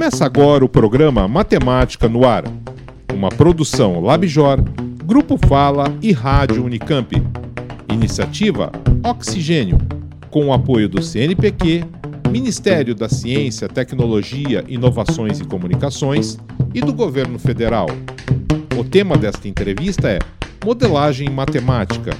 Começa agora o programa Matemática no Ar, uma produção Labjor, Grupo Fala e Rádio Unicamp. Iniciativa Oxigênio, com o apoio do CNPq, Ministério da Ciência, Tecnologia, Inovações e Comunicações e do Governo Federal. O tema desta entrevista é Modelagem Matemática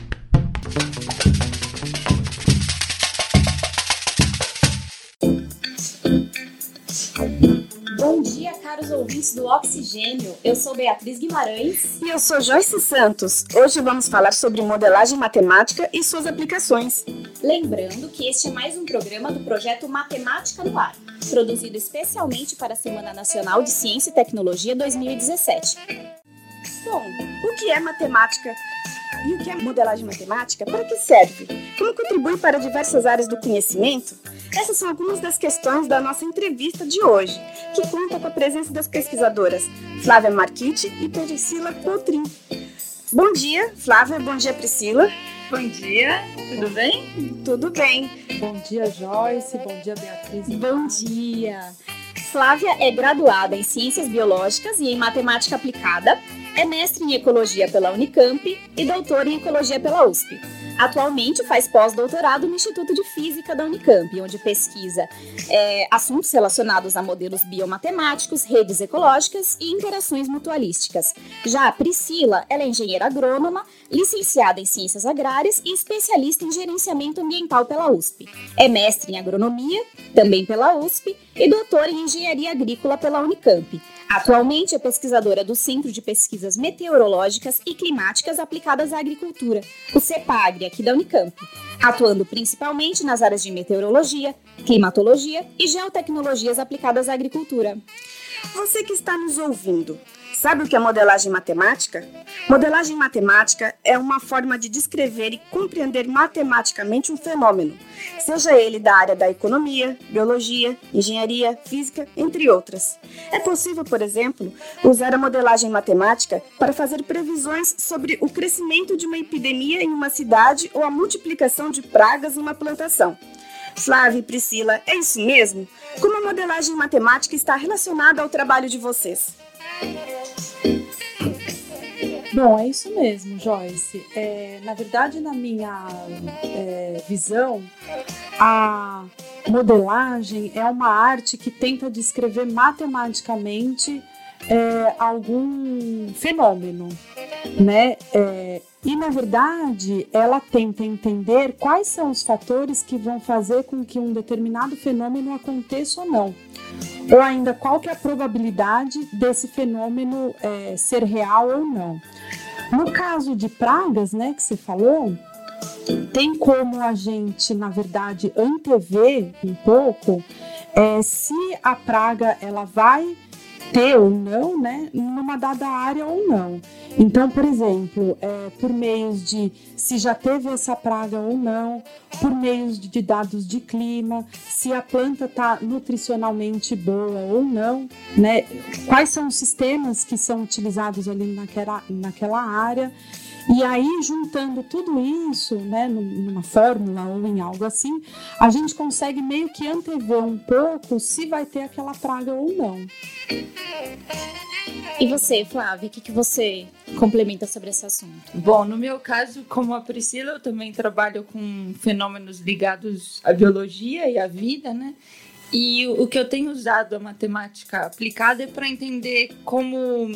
caros ouvintes do Oxigênio. Eu sou Beatriz Guimarães. E eu sou Joyce Santos. Hoje vamos falar sobre modelagem matemática e suas aplicações. Lembrando que este é mais um programa do projeto Matemática no Ar, produzido especialmente para a Semana Nacional de Ciência e Tecnologia 2017. Bom, o que é matemática? E o que é modelagem matemática? Para que serve? Como contribui para diversas áreas do conhecimento? Essas são algumas das questões da nossa entrevista de hoje, que conta com a presença das pesquisadoras Flávia Marquitti e Priscila Coutrin. Bom dia, Flávia. Bom dia, Priscila. Bom dia, tudo bem? Tudo bem. Bom dia, Joyce. Bom dia, Beatriz. Bom dia. Flávia é graduada em Ciências Biológicas e em Matemática Aplicada, é mestre em Ecologia pela Unicamp e doutora em Ecologia pela USP. Atualmente faz pós-doutorado no Instituto de Física da Unicamp, onde pesquisa é, assuntos relacionados a modelos biomatemáticos, redes ecológicas e interações mutualísticas. Já a Priscila, ela é engenheira agrônoma, licenciada em Ciências Agrárias e especialista em Gerenciamento Ambiental pela USP. É mestre em Agronomia, também pela USP, e doutora em Engenharia Agrícola pela Unicamp. Atualmente é pesquisadora do Centro de Pesquisas Meteorológicas e Climáticas Aplicadas à Agricultura, o CEPAGRE, aqui da Unicamp, atuando principalmente nas áreas de meteorologia, climatologia e geotecnologias aplicadas à agricultura. Você que está nos ouvindo, Sabe o que é modelagem matemática? Modelagem matemática é uma forma de descrever e compreender matematicamente um fenômeno, seja ele da área da economia, biologia, engenharia, física, entre outras. É possível, por exemplo, usar a modelagem matemática para fazer previsões sobre o crescimento de uma epidemia em uma cidade ou a multiplicação de pragas em uma plantação. Flávia e Priscila, é isso mesmo? Como a modelagem matemática está relacionada ao trabalho de vocês? Bom, é isso mesmo, Joyce. É, na verdade, na minha é, visão, a modelagem é uma arte que tenta descrever matematicamente é, algum fenômeno, né? É, e na verdade, ela tenta entender quais são os fatores que vão fazer com que um determinado fenômeno aconteça ou não. Ou ainda, qual que é a probabilidade desse fenômeno é, ser real ou não. No caso de pragas, né, que você falou, tem como a gente, na verdade, antever um pouco é, se a praga ela vai ter ou não, né, numa dada área ou não. Então, por exemplo, é, por meios de se já teve essa praga ou não, por meios de dados de clima, se a planta está nutricionalmente boa ou não, né, quais são os sistemas que são utilizados ali naquela, naquela área. E aí, juntando tudo isso, né, numa fórmula ou em algo assim, a gente consegue meio que antever um pouco se vai ter aquela praga ou não. E você, Flávia, o que, que você complementa sobre esse assunto? Bom, no meu caso, como a Priscila, eu também trabalho com fenômenos ligados à biologia e à vida, né? E o que eu tenho usado a matemática aplicada é para entender como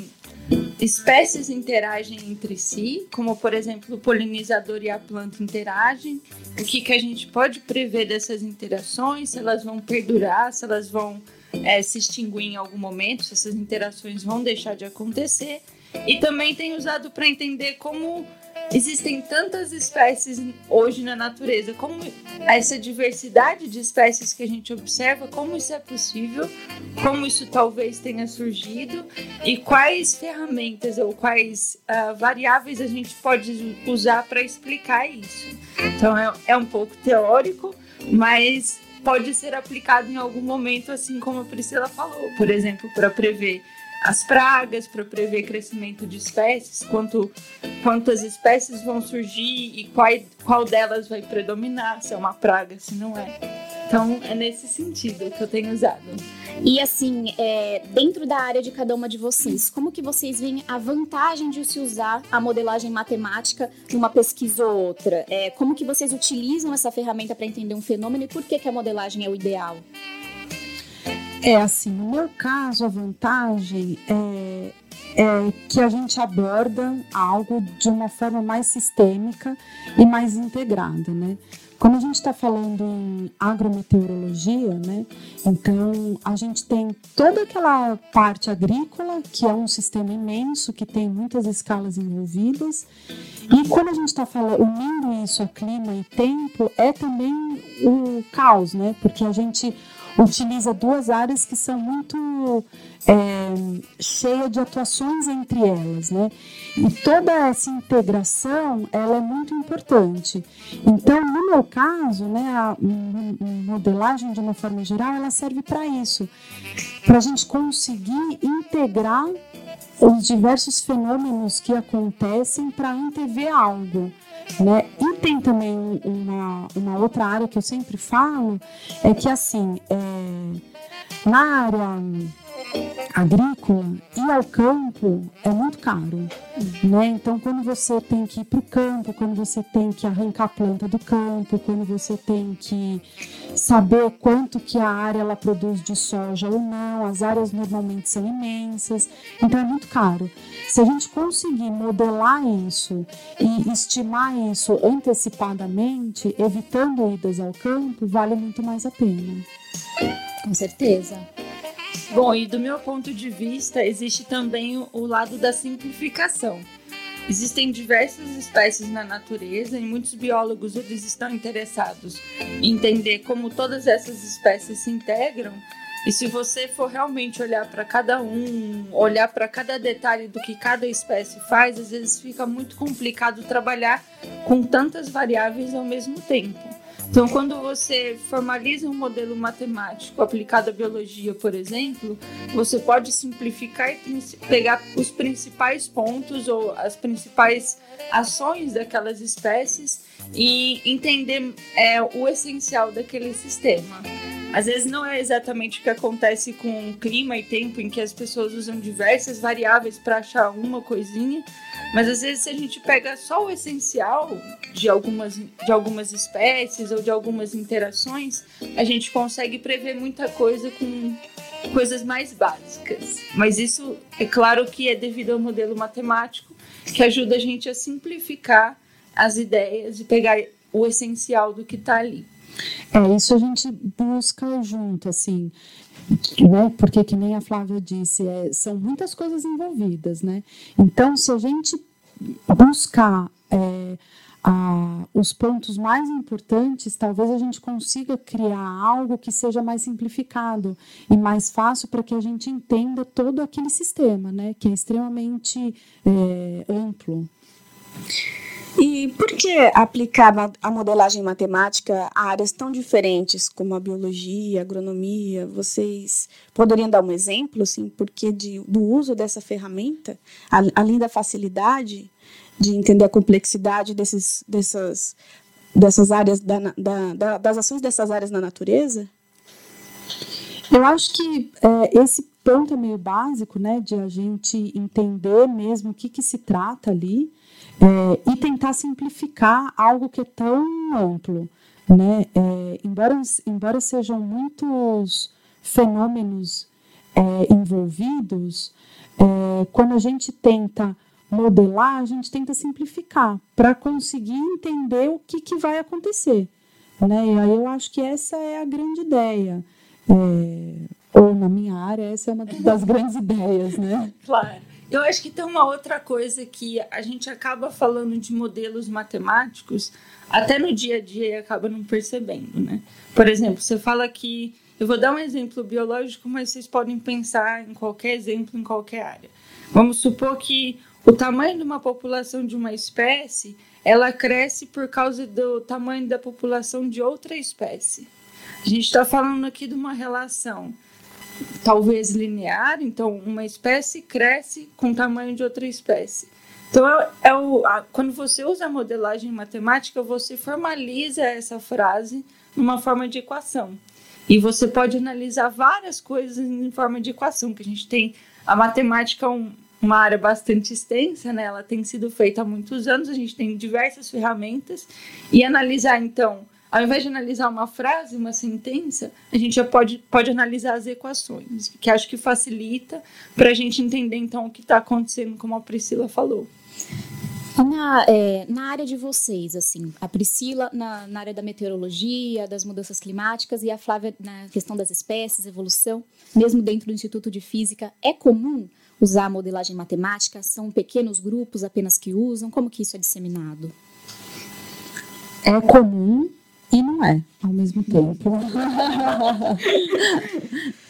espécies interagem entre si, como por exemplo o polinizador e a planta interagem, o que, que a gente pode prever dessas interações, se elas vão perdurar, se elas vão é, se extinguir em algum momento, se essas interações vão deixar de acontecer. E também tem usado para entender como existem tantas espécies hoje na natureza, como essa diversidade de espécies que a gente observa, como isso é possível, como isso talvez tenha surgido e quais ferramentas ou quais uh, variáveis a gente pode usar para explicar isso. Então é, é um pouco teórico, mas pode ser aplicado em algum momento, assim como a Priscila falou, por exemplo, para prever as pragas para prever crescimento de espécies, quanto, quantas espécies vão surgir e qual, qual delas vai predominar, se é uma praga, se não é. Então, é nesse sentido que eu tenho usado. E assim, é, dentro da área de cada uma de vocês, como que vocês veem a vantagem de se usar a modelagem matemática numa pesquisa ou outra? É, como que vocês utilizam essa ferramenta para entender um fenômeno e por que, que a modelagem é o ideal? É assim, no meu caso, a vantagem é, é, que a gente aborda algo de uma forma mais sistêmica e mais integrada, né? Quando a gente está falando em agrometeorologia, né, então a gente tem toda aquela parte agrícola, que é um sistema imenso, que tem muitas escalas envolvidas, e quando a gente está falando, unindo isso a clima e tempo, é também o caos, né, porque a gente utiliza duas áreas que são muito é, cheias de atuações entre elas, né? E toda essa integração, ela é muito importante. Então, no meu caso, né, a, modelagem de uma forma geral, ela serve para isso, para a gente conseguir integrar os diversos fenômenos que acontecem para antever algo. Né? E tem também uma, uma outra área que eu sempre falo, é que assim, é, na área agrícola ir ao campo é muito caro, né? Então, quando você tem que ir para o campo, quando você tem que arrancar a planta do campo, quando você tem que saber quanto que a área ela produz de soja ou não, as áreas normalmente são imensas, então é muito caro. Se a gente conseguir modelar isso e estimar isso antecipadamente, evitando idas ao campo, vale muito mais a pena. Com certeza. Bom, e do meu ponto de vista, existe também o lado da simplificação. Existem diversas espécies na natureza e muitos biólogos eles estão interessados em entender como todas essas espécies se integram. E se você for realmente olhar para cada um, olhar para cada detalhe do que cada espécie faz, às vezes fica muito complicado trabalhar com tantas variáveis ao mesmo tempo. Então, quando você formaliza um modelo matemático aplicado à biologia, por exemplo, você pode simplificar e pegar os principais pontos ou as principais ações daquelas espécies e entender é, o essencial daquele sistema. Às vezes não é exatamente o que acontece com clima e tempo, em que as pessoas usam diversas variáveis para achar uma coisinha, mas às vezes se a gente pega só o essencial de algumas, de algumas espécies ou de algumas interações, a gente consegue prever muita coisa com coisas mais básicas. Mas isso é claro que é devido ao modelo matemático que ajuda a gente a simplificar as ideias e pegar o essencial do que está ali. É, isso a gente busca junto, assim, né? Porque que nem a Flávia disse, é, são muitas coisas envolvidas, né? Então, se a gente buscar é, a, os pontos mais importantes, talvez a gente consiga criar algo que seja mais simplificado e mais fácil para que a gente entenda todo aquele sistema, né? Que é extremamente é, amplo. E por que aplicar a modelagem matemática a áreas tão diferentes como a biologia, a agronomia? Vocês poderiam dar um exemplo, assim, porque do uso dessa ferramenta, além da facilidade de entender a complexidade desses, dessas, dessas áreas, da, da, da, das ações dessas áreas na natureza? Eu acho que é, esse ponto é meio básico, né, de a gente entender mesmo o que, que se trata ali é, e tentar simplificar algo que é tão amplo. Né? É, embora, embora sejam muitos fenômenos é, envolvidos, é, quando a gente tenta modelar, a gente tenta simplificar para conseguir entender o que, que vai acontecer. Né? E aí eu acho que essa é a grande ideia. É, ou na minha área, essa é uma das grandes ideias, né? Claro. Eu acho que tem uma outra coisa que a gente acaba falando de modelos matemáticos, até no dia a dia e acaba não percebendo, né? Por exemplo, você fala que. Eu vou dar um exemplo biológico, mas vocês podem pensar em qualquer exemplo, em qualquer área. Vamos supor que o tamanho de uma população de uma espécie ela cresce por causa do tamanho da população de outra espécie. A gente está falando aqui de uma relação talvez linear, então uma espécie cresce com o tamanho de outra espécie. Então, é, é o, a, quando você usa a modelagem matemática, você formaliza essa frase numa forma de equação. E você pode analisar várias coisas em forma de equação, que a gente tem a matemática um, uma área bastante extensa, né? Ela tem sido feita há muitos anos, a gente tem diversas ferramentas e analisar então, ao invés de analisar uma frase, uma sentença, a gente já pode, pode analisar as equações, que acho que facilita para a gente entender então o que está acontecendo, como a Priscila falou. Na, é, na área de vocês, assim, a Priscila na, na, área da meteorologia, das mudanças climáticas e a Flávia na questão das espécies, evolução, mesmo dentro do Instituto de Física, é comum usar a modelagem matemática? São pequenos grupos apenas que usam? Como que isso é disseminado? É comum e não é ao mesmo tempo.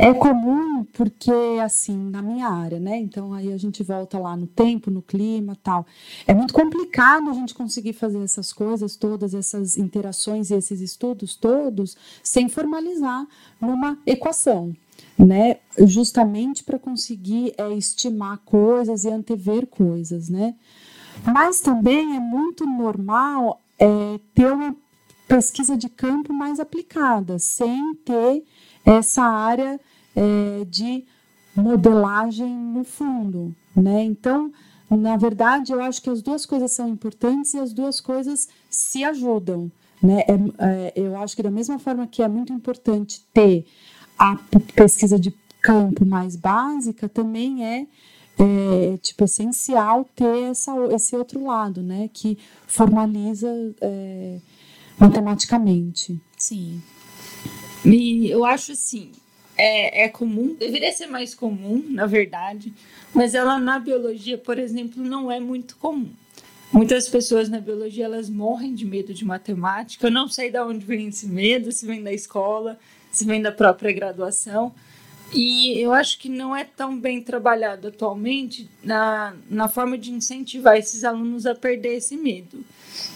É comum porque, assim, na minha área, né? Então, aí a gente volta lá no tempo, no clima tal. É muito complicado a gente conseguir fazer essas coisas, todas essas interações e esses estudos todos, sem formalizar numa equação, né? Justamente para conseguir é, estimar coisas e antever coisas, né? Mas também é muito normal é, ter uma pesquisa de campo mais aplicada, sem ter essa área é, de modelagem no fundo, né? Então, na verdade, eu acho que as duas coisas são importantes e as duas coisas se ajudam, né? É, é, eu acho que da mesma forma que é muito importante ter a pesquisa de campo mais básica, também é, é tipo essencial ter essa, esse outro lado, né? Que formaliza é, matematicamente. Sim. E eu acho assim, é, é comum, deveria ser mais comum, na verdade, mas ela na biologia, por exemplo, não é muito comum. Muitas pessoas na biologia elas morrem de medo de matemática. Eu não sei de onde vem esse medo, se vem da escola, se vem da própria graduação. E eu acho que não é tão bem trabalhado atualmente na, na forma de incentivar esses alunos a perder esse medo.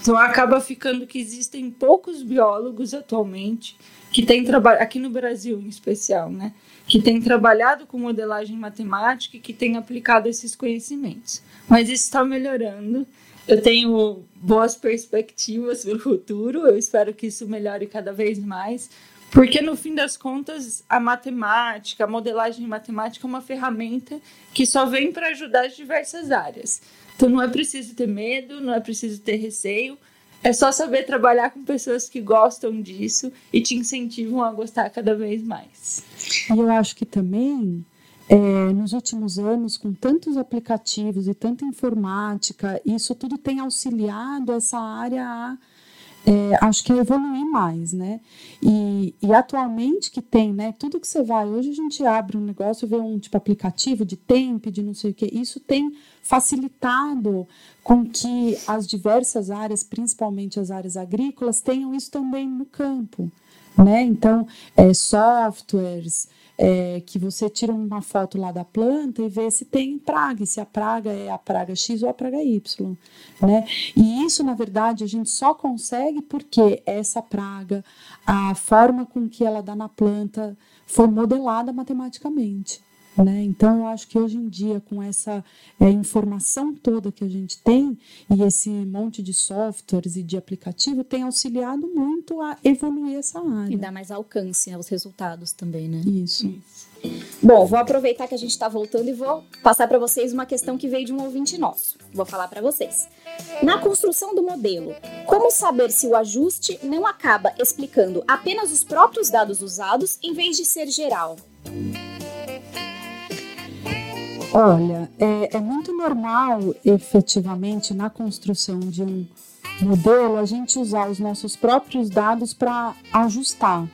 Então acaba ficando que existem poucos biólogos atualmente que tem trabalhado, aqui no Brasil em especial, né? Que tem trabalhado com modelagem matemática e que tem aplicado esses conhecimentos. Mas isso está melhorando. Eu tenho boas perspectivas para o futuro, eu espero que isso melhore cada vez mais, porque no fim das contas, a matemática, a modelagem matemática é uma ferramenta que só vem para ajudar as diversas áreas. Então não é preciso ter medo, não é preciso ter receio, é só saber trabalhar com pessoas que gostam disso e te incentivam a gostar cada vez mais. Eu acho que também, é, nos últimos anos, com tantos aplicativos e tanta informática, isso tudo tem auxiliado essa área a é, acho que evoluir mais, né? E, e, atualmente que tem, né? Tudo que você vai, hoje a gente abre um negócio, vê um tipo aplicativo de tempo, de não sei o que, isso tem facilitado com que as diversas áreas, principalmente as áreas agrícolas, tenham isso também no campo, né? Então, é, softwares, é, que você tira uma foto lá da planta e vê se tem praga, e se a praga é a praga X ou a praga Y, né? E isso, na verdade, a gente só consegue porque essa praga, a forma com que ela dá na planta, foi modelada matematicamente. Né? Então, eu acho que hoje em dia, com essa é, informação toda que a gente tem e esse monte de softwares e de aplicativo, tem auxiliado muito a evoluir essa área. E dar mais alcance aos resultados também, né? Isso. Bom, vou aproveitar que a gente está voltando e vou passar para vocês uma questão que veio de um ouvinte nosso. Vou falar para vocês. Na construção do modelo, como saber se o ajuste não acaba explicando apenas os próprios dados usados em vez de ser geral? Olha, é, é muito normal, efetivamente, na construção de um modelo, a gente usar os nossos próprios dados para ajustar,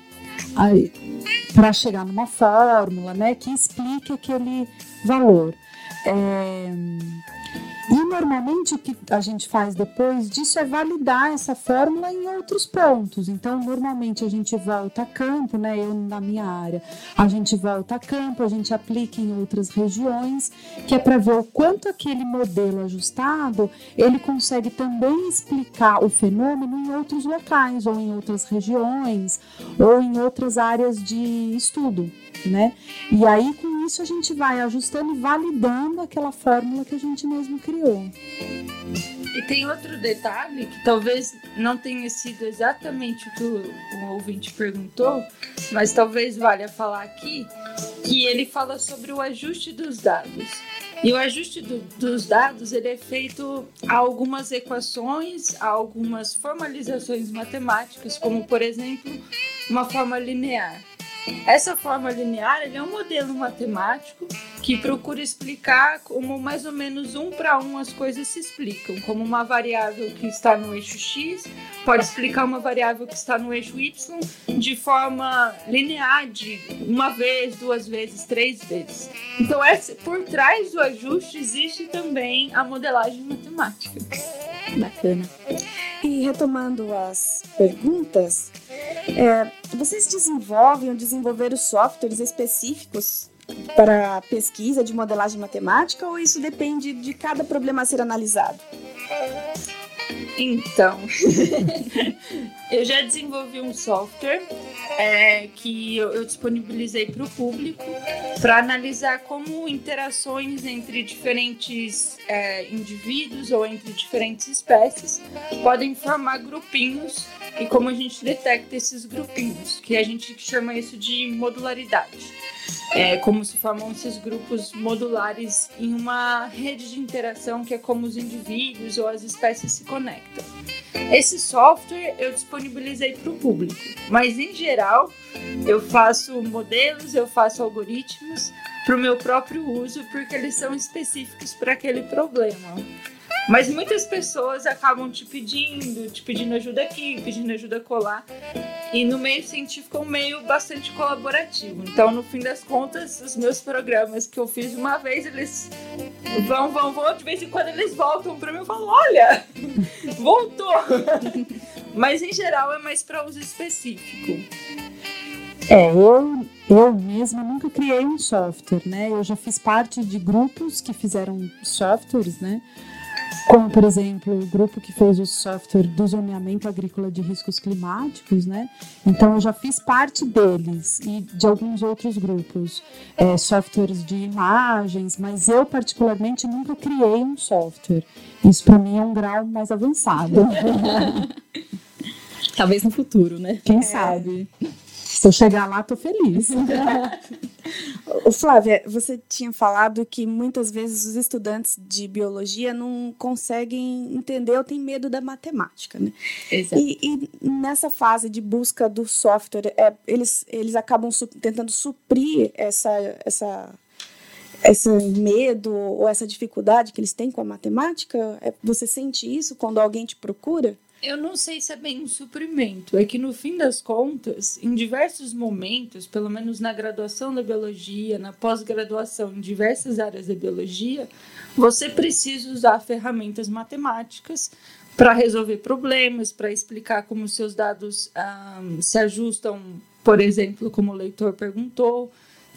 para chegar numa fórmula né, que explique aquele valor. É, e normalmente o que a gente faz depois disso é validar essa fórmula em outros pontos. Então, normalmente a gente volta a campo, né? Eu na minha área, a gente volta a campo, a gente aplica em outras regiões, que é para ver o quanto aquele modelo ajustado ele consegue também explicar o fenômeno em outros locais, ou em outras regiões, ou em outras áreas de estudo né? E aí com isso a gente vai ajustando e validando aquela fórmula que a gente mesmo criou. E tem outro detalhe que talvez não tenha sido exatamente o que o, o ouvinte perguntou, mas talvez valha falar aqui, que ele fala sobre o ajuste dos dados. E o ajuste do, dos dados ele é feito a algumas equações, a algumas formalizações matemáticas, como por exemplo uma forma linear. Essa forma linear é um modelo matemático que procura explicar como mais ou menos um para um as coisas se explicam, como uma variável que está no eixo x pode explicar uma variável que está no eixo y de forma linear, de uma vez, duas vezes, três vezes. Então, essa, por trás do ajuste existe também a modelagem matemática. Bacana. E retomando as perguntas, é, vocês desenvolvem ou desenvolveram softwares específicos para pesquisa de modelagem matemática ou isso depende de cada problema a ser analisado? Então, eu já desenvolvi um software é, que eu, eu disponibilizei para o público para analisar como interações entre diferentes é, indivíduos ou entre diferentes espécies podem formar grupinhos e como a gente detecta esses grupinhos, que a gente chama isso de modularidade é, como se formam esses grupos modulares em uma rede de interação que é como os indivíduos ou as espécies se conectam. Esse software eu disponibilizei para o público, mas em geral eu faço modelos, eu faço algoritmos para o meu próprio uso porque eles são específicos para aquele problema. Mas muitas pessoas acabam te pedindo, te pedindo ajuda aqui, pedindo ajuda colar. E no meio científico é um meio bastante colaborativo. Então, no fim das contas, os meus programas que eu fiz uma vez, eles vão, vão, vão, de vez em quando eles voltam para mim e falam: olha, voltou. Mas em geral é mais para uso específico. É, eu, eu mesma nunca criei um software, né? Eu já fiz parte de grupos que fizeram softwares, né? Como por exemplo o grupo que fez o software do zoneamento agrícola de riscos climáticos, né? Então eu já fiz parte deles e de alguns outros grupos, é, softwares de imagens, mas eu particularmente nunca criei um software. Isso para mim é um grau mais avançado. Talvez no futuro, né? Quem é. sabe? Se eu chegar lá, tô feliz. o Flávia, você tinha falado que muitas vezes os estudantes de biologia não conseguem entender ou têm medo da matemática, né? Exato. E, e nessa fase de busca do software, é, eles, eles acabam su tentando suprir essa, essa esse medo ou essa dificuldade que eles têm com a matemática? É, você sente isso quando alguém te procura? Eu não sei se é bem um suprimento. É que no fim das contas, em diversos momentos, pelo menos na graduação da biologia, na pós-graduação, em diversas áreas da biologia, você precisa usar ferramentas matemáticas para resolver problemas, para explicar como seus dados ah, se ajustam, por exemplo, como o leitor perguntou,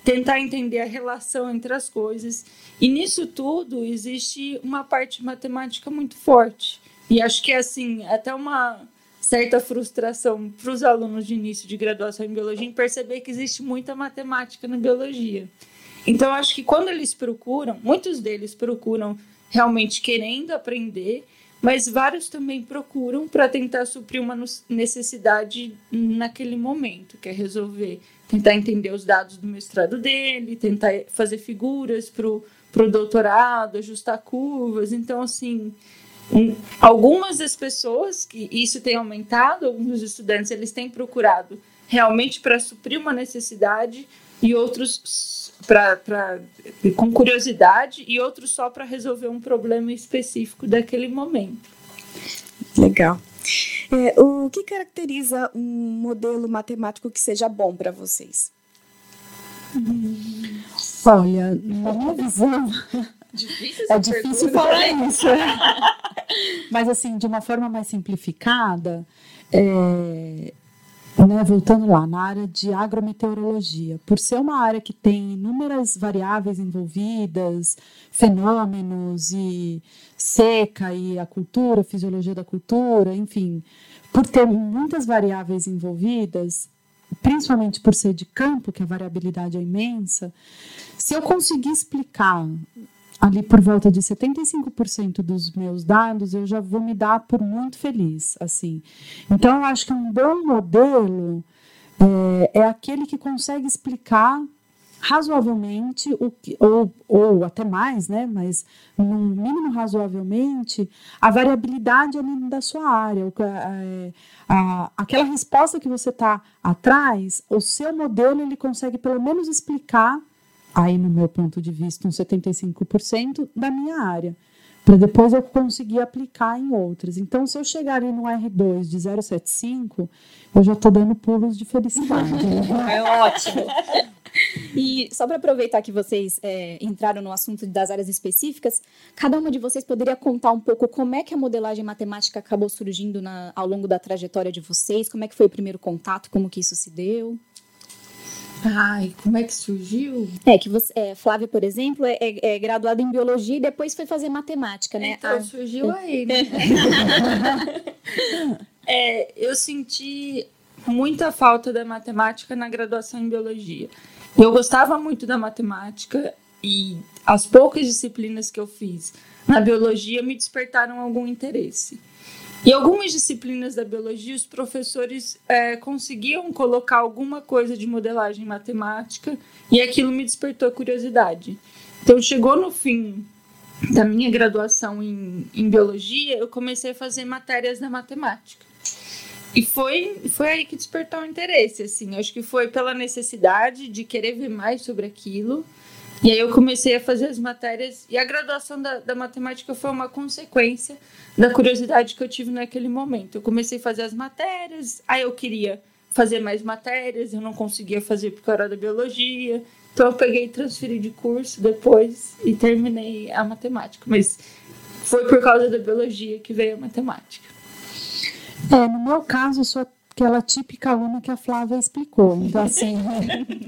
tentar entender a relação entre as coisas. E nisso tudo existe uma parte matemática muito forte. E acho que, assim, até uma certa frustração para os alunos de início de graduação em biologia em perceber que existe muita matemática na biologia. Então, acho que quando eles procuram, muitos deles procuram realmente querendo aprender, mas vários também procuram para tentar suprir uma necessidade naquele momento, que é resolver, tentar entender os dados do mestrado dele, tentar fazer figuras para o doutorado, ajustar curvas. Então, assim, algumas das pessoas, que isso tem aumentado, alguns dos estudantes, eles têm procurado realmente para suprir uma necessidade e outros pra, pra, com curiosidade e outros só para resolver um problema específico daquele momento. Legal. É, o que caracteriza um modelo matemático que seja bom para vocês? Olha, na minha visão, Difícil é difícil falar isso. Né? Mas, assim, de uma forma mais simplificada, é, né, voltando lá, na área de agrometeorologia, por ser uma área que tem inúmeras variáveis envolvidas, fenômenos e seca e a cultura, a fisiologia da cultura, enfim, por ter muitas variáveis envolvidas, principalmente por ser de campo, que a variabilidade é imensa, se eu conseguir explicar ali por volta de 75% dos meus dados, eu já vou me dar por muito feliz, assim. Então, eu acho que um bom modelo é, é aquele que consegue explicar razoavelmente, o que, ou, ou até mais, né, mas no mínimo razoavelmente, a variabilidade ali da sua área, a, a, aquela resposta que você está atrás, o seu modelo ele consegue pelo menos explicar, aí no meu ponto de vista, uns 75% da minha área para depois eu conseguir aplicar em outras. Então, se eu chegar ali no R2 de 075, eu já estou dando pulos de felicidade. É ótimo. E só para aproveitar que vocês é, entraram no assunto das áreas específicas, cada uma de vocês poderia contar um pouco como é que a modelagem matemática acabou surgindo na, ao longo da trajetória de vocês, como é que foi o primeiro contato, como que isso se deu? Ai, como é que surgiu? É que você, é, Flávia, por exemplo, é, é, é, graduada em biologia e depois foi fazer matemática, né? Então, ah. surgiu aí, né? é, eu senti muita falta da matemática na graduação em biologia. Eu gostava muito da matemática e as poucas disciplinas que eu fiz na biologia me despertaram algum interesse. Em algumas disciplinas da biologia, os professores é, conseguiam colocar alguma coisa de modelagem matemática e aquilo me despertou curiosidade. Então, chegou no fim da minha graduação em, em biologia, eu comecei a fazer matérias da matemática. E foi, foi aí que despertou o interesse, assim. Acho que foi pela necessidade de querer ver mais sobre aquilo. E aí eu comecei a fazer as matérias. E a graduação da, da matemática foi uma consequência da curiosidade que eu tive naquele momento. Eu comecei a fazer as matérias, aí eu queria fazer mais matérias, eu não conseguia fazer por causa da biologia. Então eu peguei e transferi de curso depois e terminei a matemática. Mas foi por causa da biologia que veio a matemática. É, no meu caso, eu sou aquela típica aluna que a Flávia explicou. Então, assim,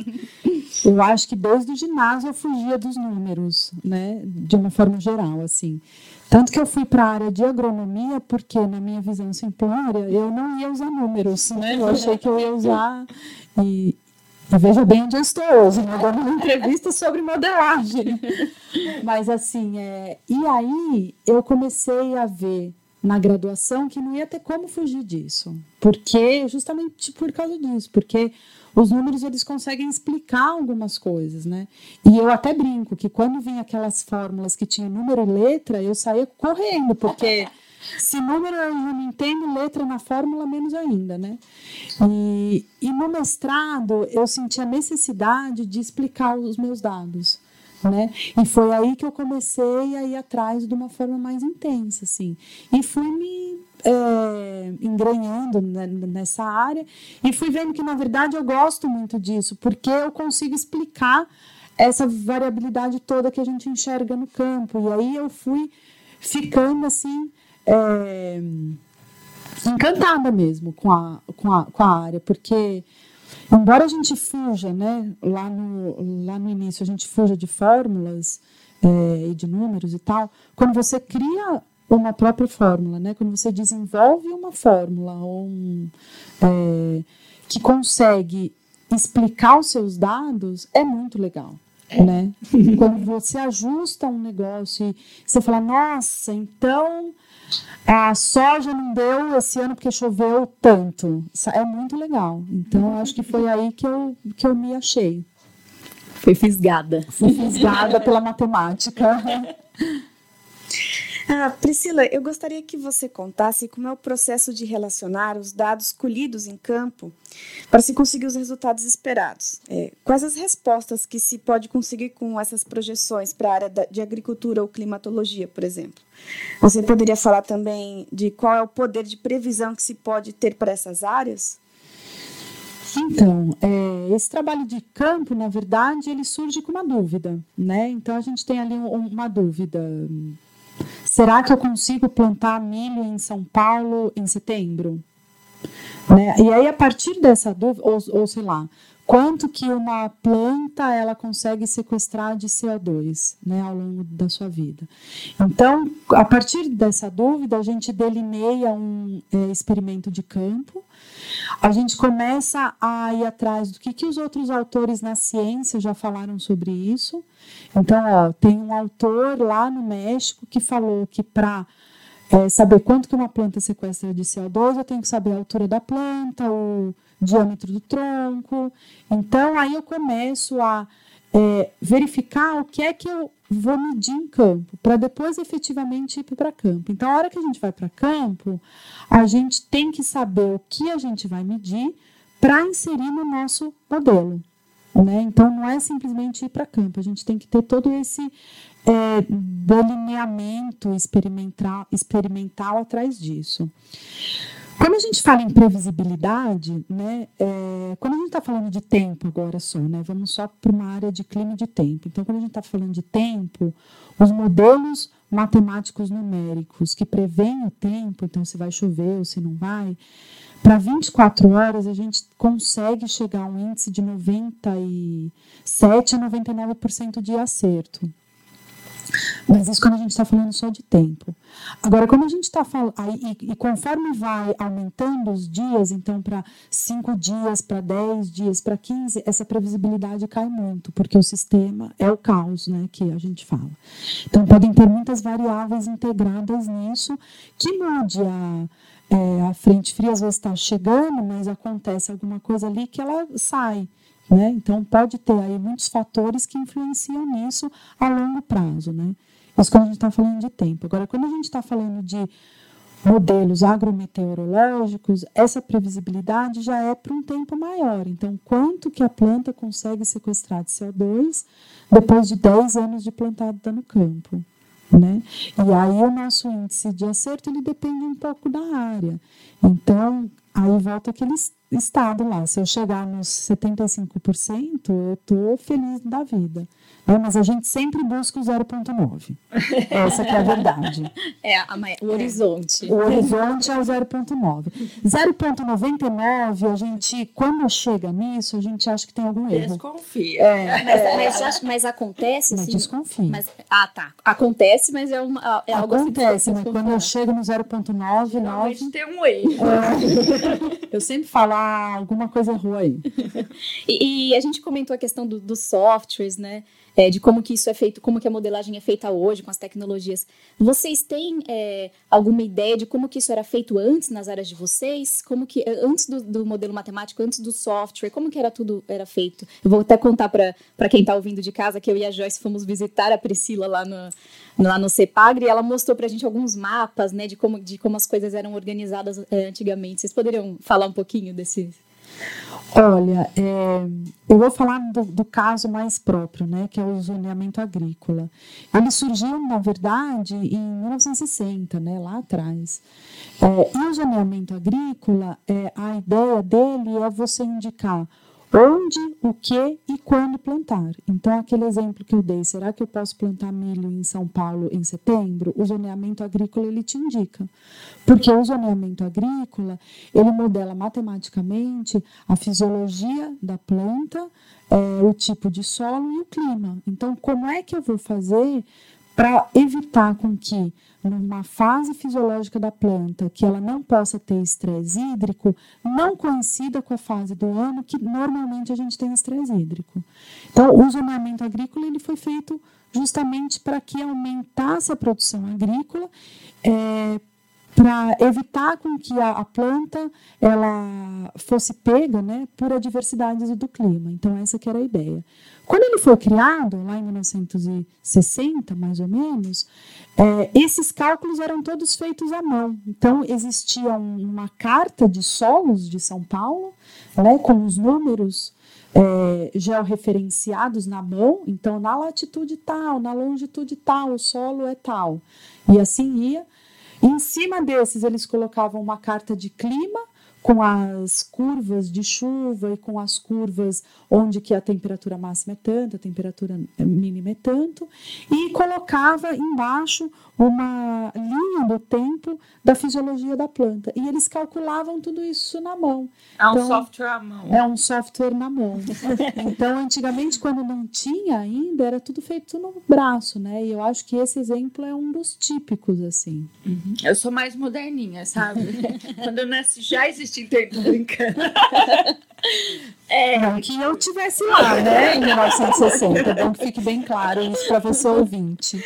eu acho que desde o ginásio eu fugia dos números, né? De uma forma geral, assim. Tanto que eu fui para a área de agronomia, porque na minha visão simplória eu não ia usar números, né? Eu achei que eu ia usar e, e veja bem onde eu estou hoje, né? dando uma entrevista sobre modelagem. Mas assim, é... e aí eu comecei a ver na graduação que não ia ter como fugir disso, porque justamente por causa disso, porque os números eles conseguem explicar algumas coisas, né? E eu até brinco que quando vinha aquelas fórmulas que tinha número e letra, eu saía correndo, porque se número eu não entendo, letra na fórmula, menos ainda, né? E, e no mestrado, eu senti a necessidade de explicar os meus dados. Né? E foi aí que eu comecei a ir atrás de uma forma mais intensa, assim. E fui me é, engrenhando nessa área e fui vendo que, na verdade, eu gosto muito disso, porque eu consigo explicar essa variabilidade toda que a gente enxerga no campo. E aí eu fui ficando, assim, é, encantada mesmo com a, com a, com a área, porque embora a gente fuja, né, lá no, lá no início a gente fuja de fórmulas é, e de números e tal, quando você cria uma própria fórmula, né? Quando você desenvolve uma fórmula um, é, que consegue explicar os seus dados, é muito legal. É. Né? Quando você ajusta um negócio e você fala, nossa, então a soja não deu esse ano porque choveu tanto. É muito legal. Então, acho que foi aí que eu, que eu me achei. Foi fisgada. Fui fisgada pela matemática. Ah, Priscila, eu gostaria que você contasse como é o processo de relacionar os dados colhidos em campo para se conseguir os resultados esperados. É, quais as respostas que se pode conseguir com essas projeções para a área de agricultura ou climatologia, por exemplo? Você poderia falar também de qual é o poder de previsão que se pode ter para essas áreas? Então, é, esse trabalho de campo, na verdade, ele surge com uma dúvida, né? Então, a gente tem ali uma dúvida Será que eu consigo plantar milho em São Paulo em setembro? Né? E aí, a partir dessa dúvida, ou, ou sei lá, quanto que uma planta ela consegue sequestrar de CO2 né, ao longo da sua vida. Então, a partir dessa dúvida, a gente delineia um é, experimento de campo, a gente começa a ir atrás do que, que os outros autores na ciência já falaram sobre isso. Então, ó, tem um autor lá no México que falou que para é, saber quanto que uma planta sequestra de CO2, eu tenho que saber a altura da planta, o diâmetro do tronco. Então, aí eu começo a é, verificar o que é que eu vou medir em campo, para depois efetivamente ir para campo. Então, a hora que a gente vai para campo, a gente tem que saber o que a gente vai medir para inserir no nosso modelo. Né? Então, não é simplesmente ir para campo, a gente tem que ter todo esse é, delineamento experimental, experimental atrás disso. Quando a gente fala em previsibilidade, né, é, quando a gente está falando de tempo agora só, né, vamos só para uma área de clima e de tempo. Então, quando a gente está falando de tempo, os modelos matemáticos numéricos que prevêem o tempo, então se vai chover ou se não vai, para 24 horas a gente consegue chegar a um índice de 97 a 99% de acerto. Mas isso quando a gente está falando só de tempo. Agora, como a gente está falando, e, e, conforme vai aumentando os dias, então para 5 dias, para 10 dias, para 15, essa previsibilidade cai muito, porque o sistema é o caos né, que a gente fala. Então, podem ter muitas variáveis integradas nisso que mude a. É, a frente fria às vezes está chegando, mas acontece alguma coisa ali que ela sai. Né? Então, pode ter aí muitos fatores que influenciam nisso a longo prazo. Né? Isso quando a gente está falando de tempo. Agora, quando a gente está falando de modelos agrometeorológicos, essa previsibilidade já é para um tempo maior. Então, quanto que a planta consegue sequestrar de CO2 depois de 10 anos de plantada no campo? Né? E aí o nosso índice de acerto ele depende um pouco da área. Então, aí volta aqueles estado lá. Se eu chegar nos 75%, eu estou feliz da vida. É, mas a gente sempre busca o 0,9. Essa que é a verdade. É a, o horizonte. O horizonte é o 0,9. 0,99, a gente, quando chega nisso, a gente acha que tem algum erro. Desconfia. É. Mas, mas, mas, acontece, mas sim. Desconfia. Mas, ah, tá. Acontece, mas é, uma, é algo Acontece, assim, mas quando eu chego no 0,9, 9... tem um erro. É. Eu sempre falo, alguma coisa aí. e, e, a gente comentou a questão dos do softwares, né? É, de como que isso é feito, como que a modelagem é feita hoje com as tecnologias. Vocês têm é, alguma ideia de como que isso era feito antes nas áreas de vocês? Como que antes do, do, modelo matemático, antes do software, como que era tudo era feito? Eu vou até contar para quem está ouvindo de casa que eu e a Joyce fomos visitar a Priscila lá no lá no CEPAGRE e ela mostrou para a gente alguns mapas, né, de como de como as coisas eram organizadas é, antigamente. Vocês poderiam falar um pouquinho desses Olha, é, eu vou falar do, do, caso mais próprio, né, que é o zoneamento agrícola. Ele surgiu, na verdade, em 1960, né, lá atrás. É, e o zoneamento agrícola, é, a ideia dele é você indicar onde, o que e quando plantar. Então, aquele exemplo que eu dei, será que eu posso plantar milho em São Paulo em setembro? O zoneamento agrícola ele te indica, porque o zoneamento agrícola ele modela matematicamente a fisiologia da planta, é, o tipo de solo e o clima. Então, como é que eu vou fazer para evitar com que numa fase fisiológica da planta que ela não possa ter estresse hídrico, não coincida com a fase do ano que normalmente a gente tem estresse hídrico. Então, o zoneamento agrícola ele foi feito justamente para que aumentasse a produção agrícola, é, para evitar com que a, a, planta ela fosse pega né, por adversidades do clima. Então, essa que era a ideia. Quando ele foi criado, lá em 1960, mais ou menos, é, esses cálculos eram todos feitos à mão. Então, existia uma carta de solos de São Paulo, né, com os números é, georreferenciados na mão. Então, na latitude tal, na longitude tal, o solo é tal. E assim ia. Em cima desses, eles colocavam uma carta de clima com as curvas de chuva e com as curvas onde que a temperatura máxima é tanto, a temperatura mínima é tanto, e colocava embaixo uma linha do tempo da fisiologia da planta. E eles calculavam tudo isso na mão. É um então, software à mão. É um software na mão. então, antigamente, quando não tinha ainda, era tudo feito no braço, né? E eu acho que esse exemplo é um dos típicos, assim. Uhum. Eu sou mais moderninha, sabe? quando eu nasci, já existia entendo, brincando. É, não que eu tivesse lá, né, em 1960. É bom que fique bem claro isso para você ouvinte.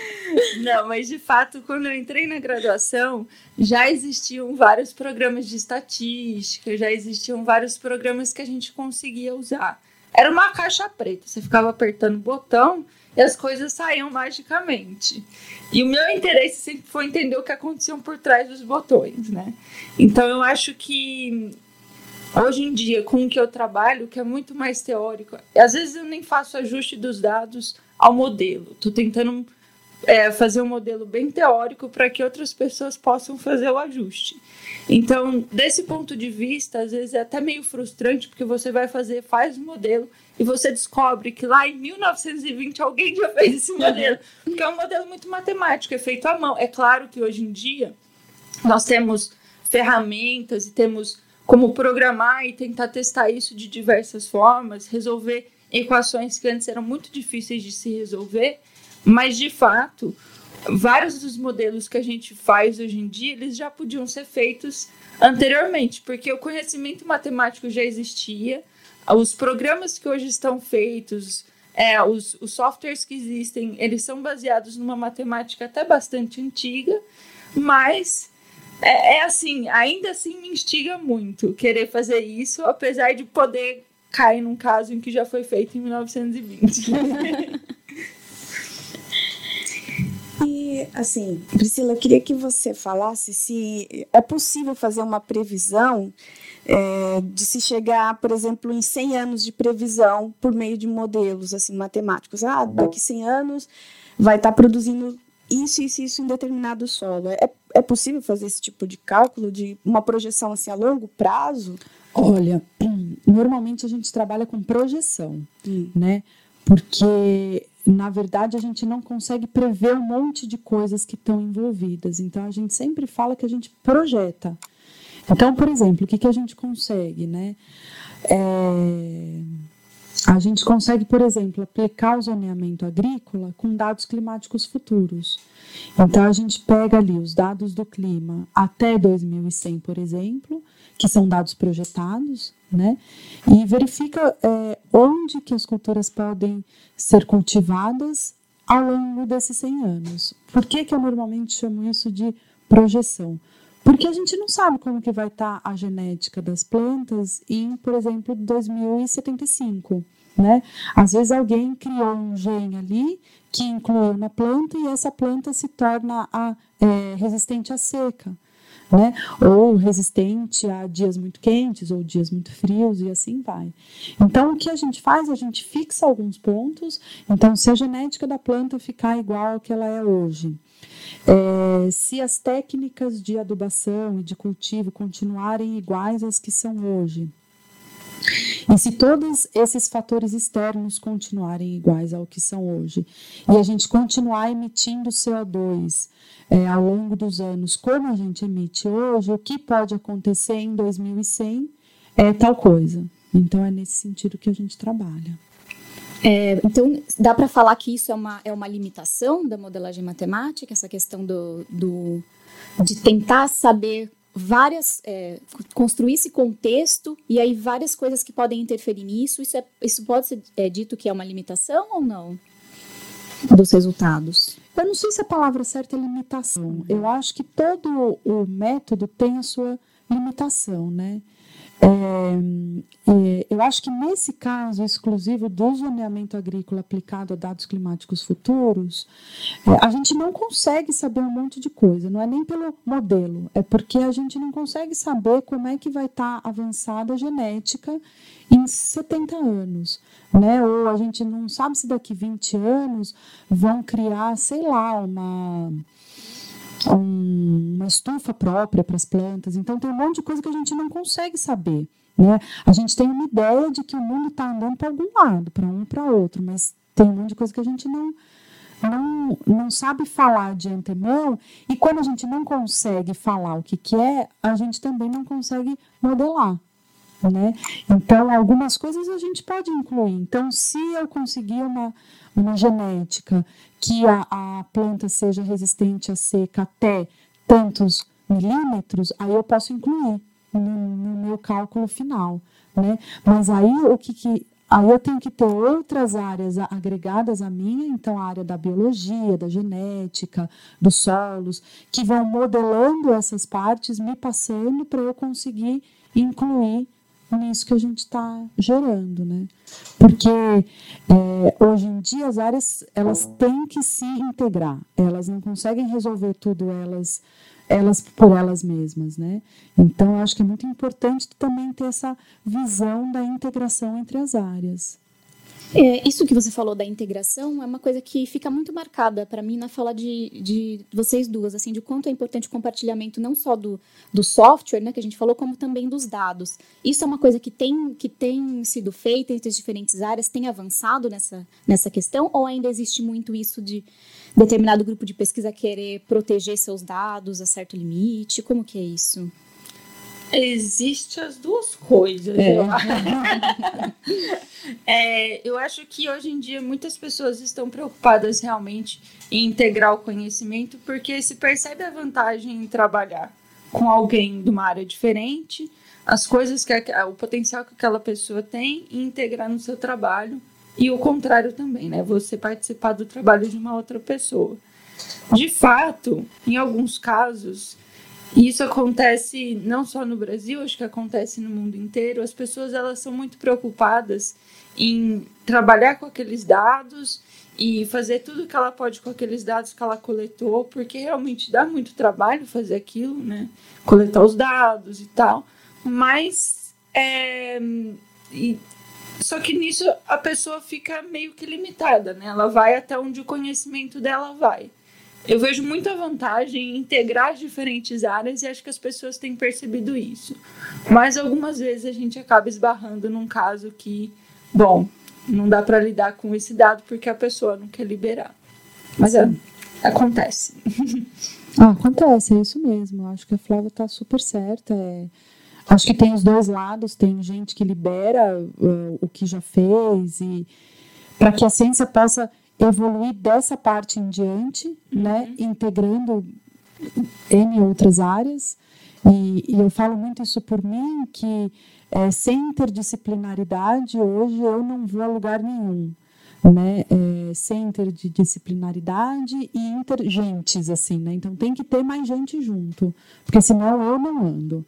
Não, mas de fato, quando eu entrei na graduação, já existiam vários programas de estatística, já existiam vários programas que a gente conseguia usar. Era uma caixa preta, você ficava apertando o botão e as coisas saíam magicamente. E o meu interesse sempre foi entender o que acontecia por trás dos botões, né? Então eu acho que hoje em dia, com o que eu trabalho, que é muito mais teórico, às vezes eu nem faço ajuste dos dados ao modelo. Estou tentando é, fazer um modelo bem teórico para que outras pessoas possam fazer o ajuste. Então, desse ponto de vista, às vezes é até meio frustrante, porque você vai fazer, faz o modelo e você descobre que lá em 1920 alguém já fez esse modelo. Porque é um modelo muito matemático, é feito à mão. É claro que hoje em dia nós temos ferramentas e temos como programar e tentar testar isso de diversas formas, resolver equações que antes eram muito difíceis de se resolver, mas de fato vários dos modelos que a gente faz hoje em dia, eles já podiam ser feitos anteriormente, porque o conhecimento matemático já existia, os programas que hoje estão feitos, é, os, os softwares que existem, eles são baseados numa matemática até bastante antiga, mas é, é, assim, ainda assim me instiga muito querer fazer isso, apesar de poder cair num caso em que já foi feito em 1920. E, assim, Priscila, eu queria que você falasse se é possível fazer uma previsão é, de se chegar, por exemplo, em 100 anos de previsão por meio de modelos assim matemáticos. Ah, daqui 100 anos vai estar tá produzindo isso, isso, isso em determinado solo. É, é possível fazer esse tipo de cálculo, de uma projeção assim a longo prazo? Olha, normalmente a gente trabalha com projeção, hum. né? Porque na verdade, a gente não consegue prever um monte de coisas que estão envolvidas. Então, a gente sempre fala que a gente projeta. Então, por exemplo, o que, que a gente consegue, né? É, a gente consegue, por exemplo, aplicar o zoneamento agrícola com dados climáticos futuros. Então, a gente pega ali os dados do clima até 2100, por exemplo, que são dados projetados, né? E verifica é, onde que as culturas podem ser cultivadas ao longo desses 100 anos. Por que, que eu normalmente chamo isso de projeção? Porque a gente não sabe como que vai estar a genética das plantas em, por exemplo, 2075, né? Às vezes alguém criou um gene ali que incluiu na planta e essa planta se torna a, é, resistente à seca né? Ou resistente a dias muito quentes ou dias muito frios e assim vai. Então, o que a gente faz? A gente fixa alguns pontos. Então, se a genética da planta ficar igual ao que ela é hoje, é, se as técnicas de adubação e de cultivo continuarem iguais às que são hoje, e se todos esses fatores externos continuarem iguais ao que são hoje, e a gente continuar emitindo CO2 é, ao longo dos anos, como a gente emite hoje, o que pode acontecer em 2100 é tal coisa. Então, é nesse sentido que a gente trabalha. É, então, dá para falar que isso é uma, é uma limitação da modelagem matemática, essa questão do, do de tentar saber várias é, construir esse contexto e aí várias coisas que podem interferir nisso isso é, isso pode ser é, dito que é uma limitação ou não dos resultados eu não sei se a palavra certa é limitação. Eu acho que todo o método tem a sua limitação, né? É, é, eu acho que nesse caso exclusivo do zoneamento agrícola aplicado a dados climáticos futuros, é, a gente não consegue saber um monte de coisa, não é nem pelo modelo, é porque a gente não consegue saber como é que vai estar tá avançada a genética em 70 anos, né? Ou a gente não sabe se daqui 20 anos vão criar, sei lá, uma um, uma estufa própria para as plantas. Então, tem um monte de coisa que a gente não consegue saber. Né? A gente tem uma ideia de que o mundo está andando para algum lado, para um para outro, mas tem um monte de coisa que a gente não, não, não sabe falar de antemão. E quando a gente não consegue falar o que, que é, a gente também não consegue modelar. Né? Então, algumas coisas a gente pode incluir. Então, se eu conseguir uma, uma genética que a, a planta seja resistente à seca até tantos milímetros, aí eu posso incluir. no, no meu cálculo final, né? Mas aí o que, que Aí eu tenho que ter outras áreas agregadas à minha, então a área da biologia, da genética, dos solos, que vão modelando essas partes, me passando para eu conseguir incluir nisso que a gente está gerando, né? Porque é, hoje em dia as áreas elas têm que se integrar, elas não conseguem resolver tudo elas elas por elas mesmas, né? Então, acho que é muito importante também ter essa visão da integração entre as áreas. É, isso que você falou da integração é uma coisa que fica muito marcada para mim na fala de, de vocês duas, assim, de quanto é importante o compartilhamento não só do, do software, né, que a gente falou, como também dos dados. Isso é uma coisa que tem, que tem sido feita entre as diferentes áreas, tem avançado nessa, nessa questão, ou ainda existe muito isso de determinado grupo de pesquisa querer proteger seus dados a certo limite? Como que é isso? Existe as duas coisas, é. eu acho. é, eu acho que hoje em dia muitas pessoas estão preocupadas realmente em integrar o conhecimento porque se percebe a vantagem em trabalhar com alguém de uma área diferente, as coisas que o potencial que aquela pessoa tem e integrar no seu trabalho e o contrário também, né? Você participar do trabalho de uma outra pessoa. De fato, em alguns casos, isso acontece não só no Brasil, acho que acontece no mundo inteiro. As pessoas elas são muito preocupadas em trabalhar com aqueles dados e fazer tudo que ela pode com aqueles dados que ela coletou, porque realmente dá muito trabalho fazer aquilo, né? Coletar os dados e tal. Mas é, e só que nisso a pessoa fica meio que limitada, né? Ela vai até onde o conhecimento dela vai. Eu vejo muita vantagem em integrar as diferentes áreas e acho que as pessoas têm percebido isso. Mas algumas vezes a gente acaba esbarrando num caso que, bom, não dá para lidar com esse dado porque a pessoa não quer liberar. Mas é, acontece. Ah, acontece, é isso mesmo. Acho que a Flávia está super certa. É Acho que tem os dois lados, tem gente que libera uh, o que já fez e para que a ciência possa evoluir dessa parte em diante, uhum. né, integrando em outras áreas. E, e, eu falo muito isso por mim que é, sem interdisciplinaridade hoje eu não vou a lugar nenhum né, é, sem interdisciplinaridade e intergentes, assim, né? Então tem que ter mais gente junto, porque senão eu não ando.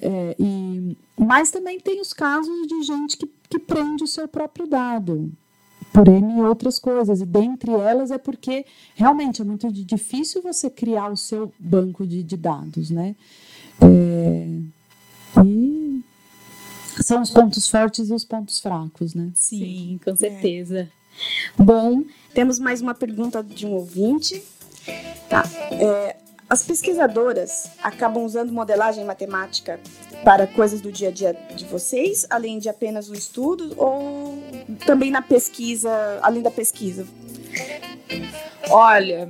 É, e, mas também tem os casos de gente que, que prende o seu próprio dado, por N outras coisas, e dentre elas é porque realmente é muito difícil você criar o seu banco de, de dados, né? É, e são os pontos fortes e os pontos fracos, né? Sim, Sim. com certeza. É. Bom, temos mais uma pergunta de um ouvinte. Tá. É, as pesquisadoras acabam usando modelagem matemática para coisas do dia a dia de vocês, além de apenas o estudo, ou também na pesquisa, além da pesquisa? Olha,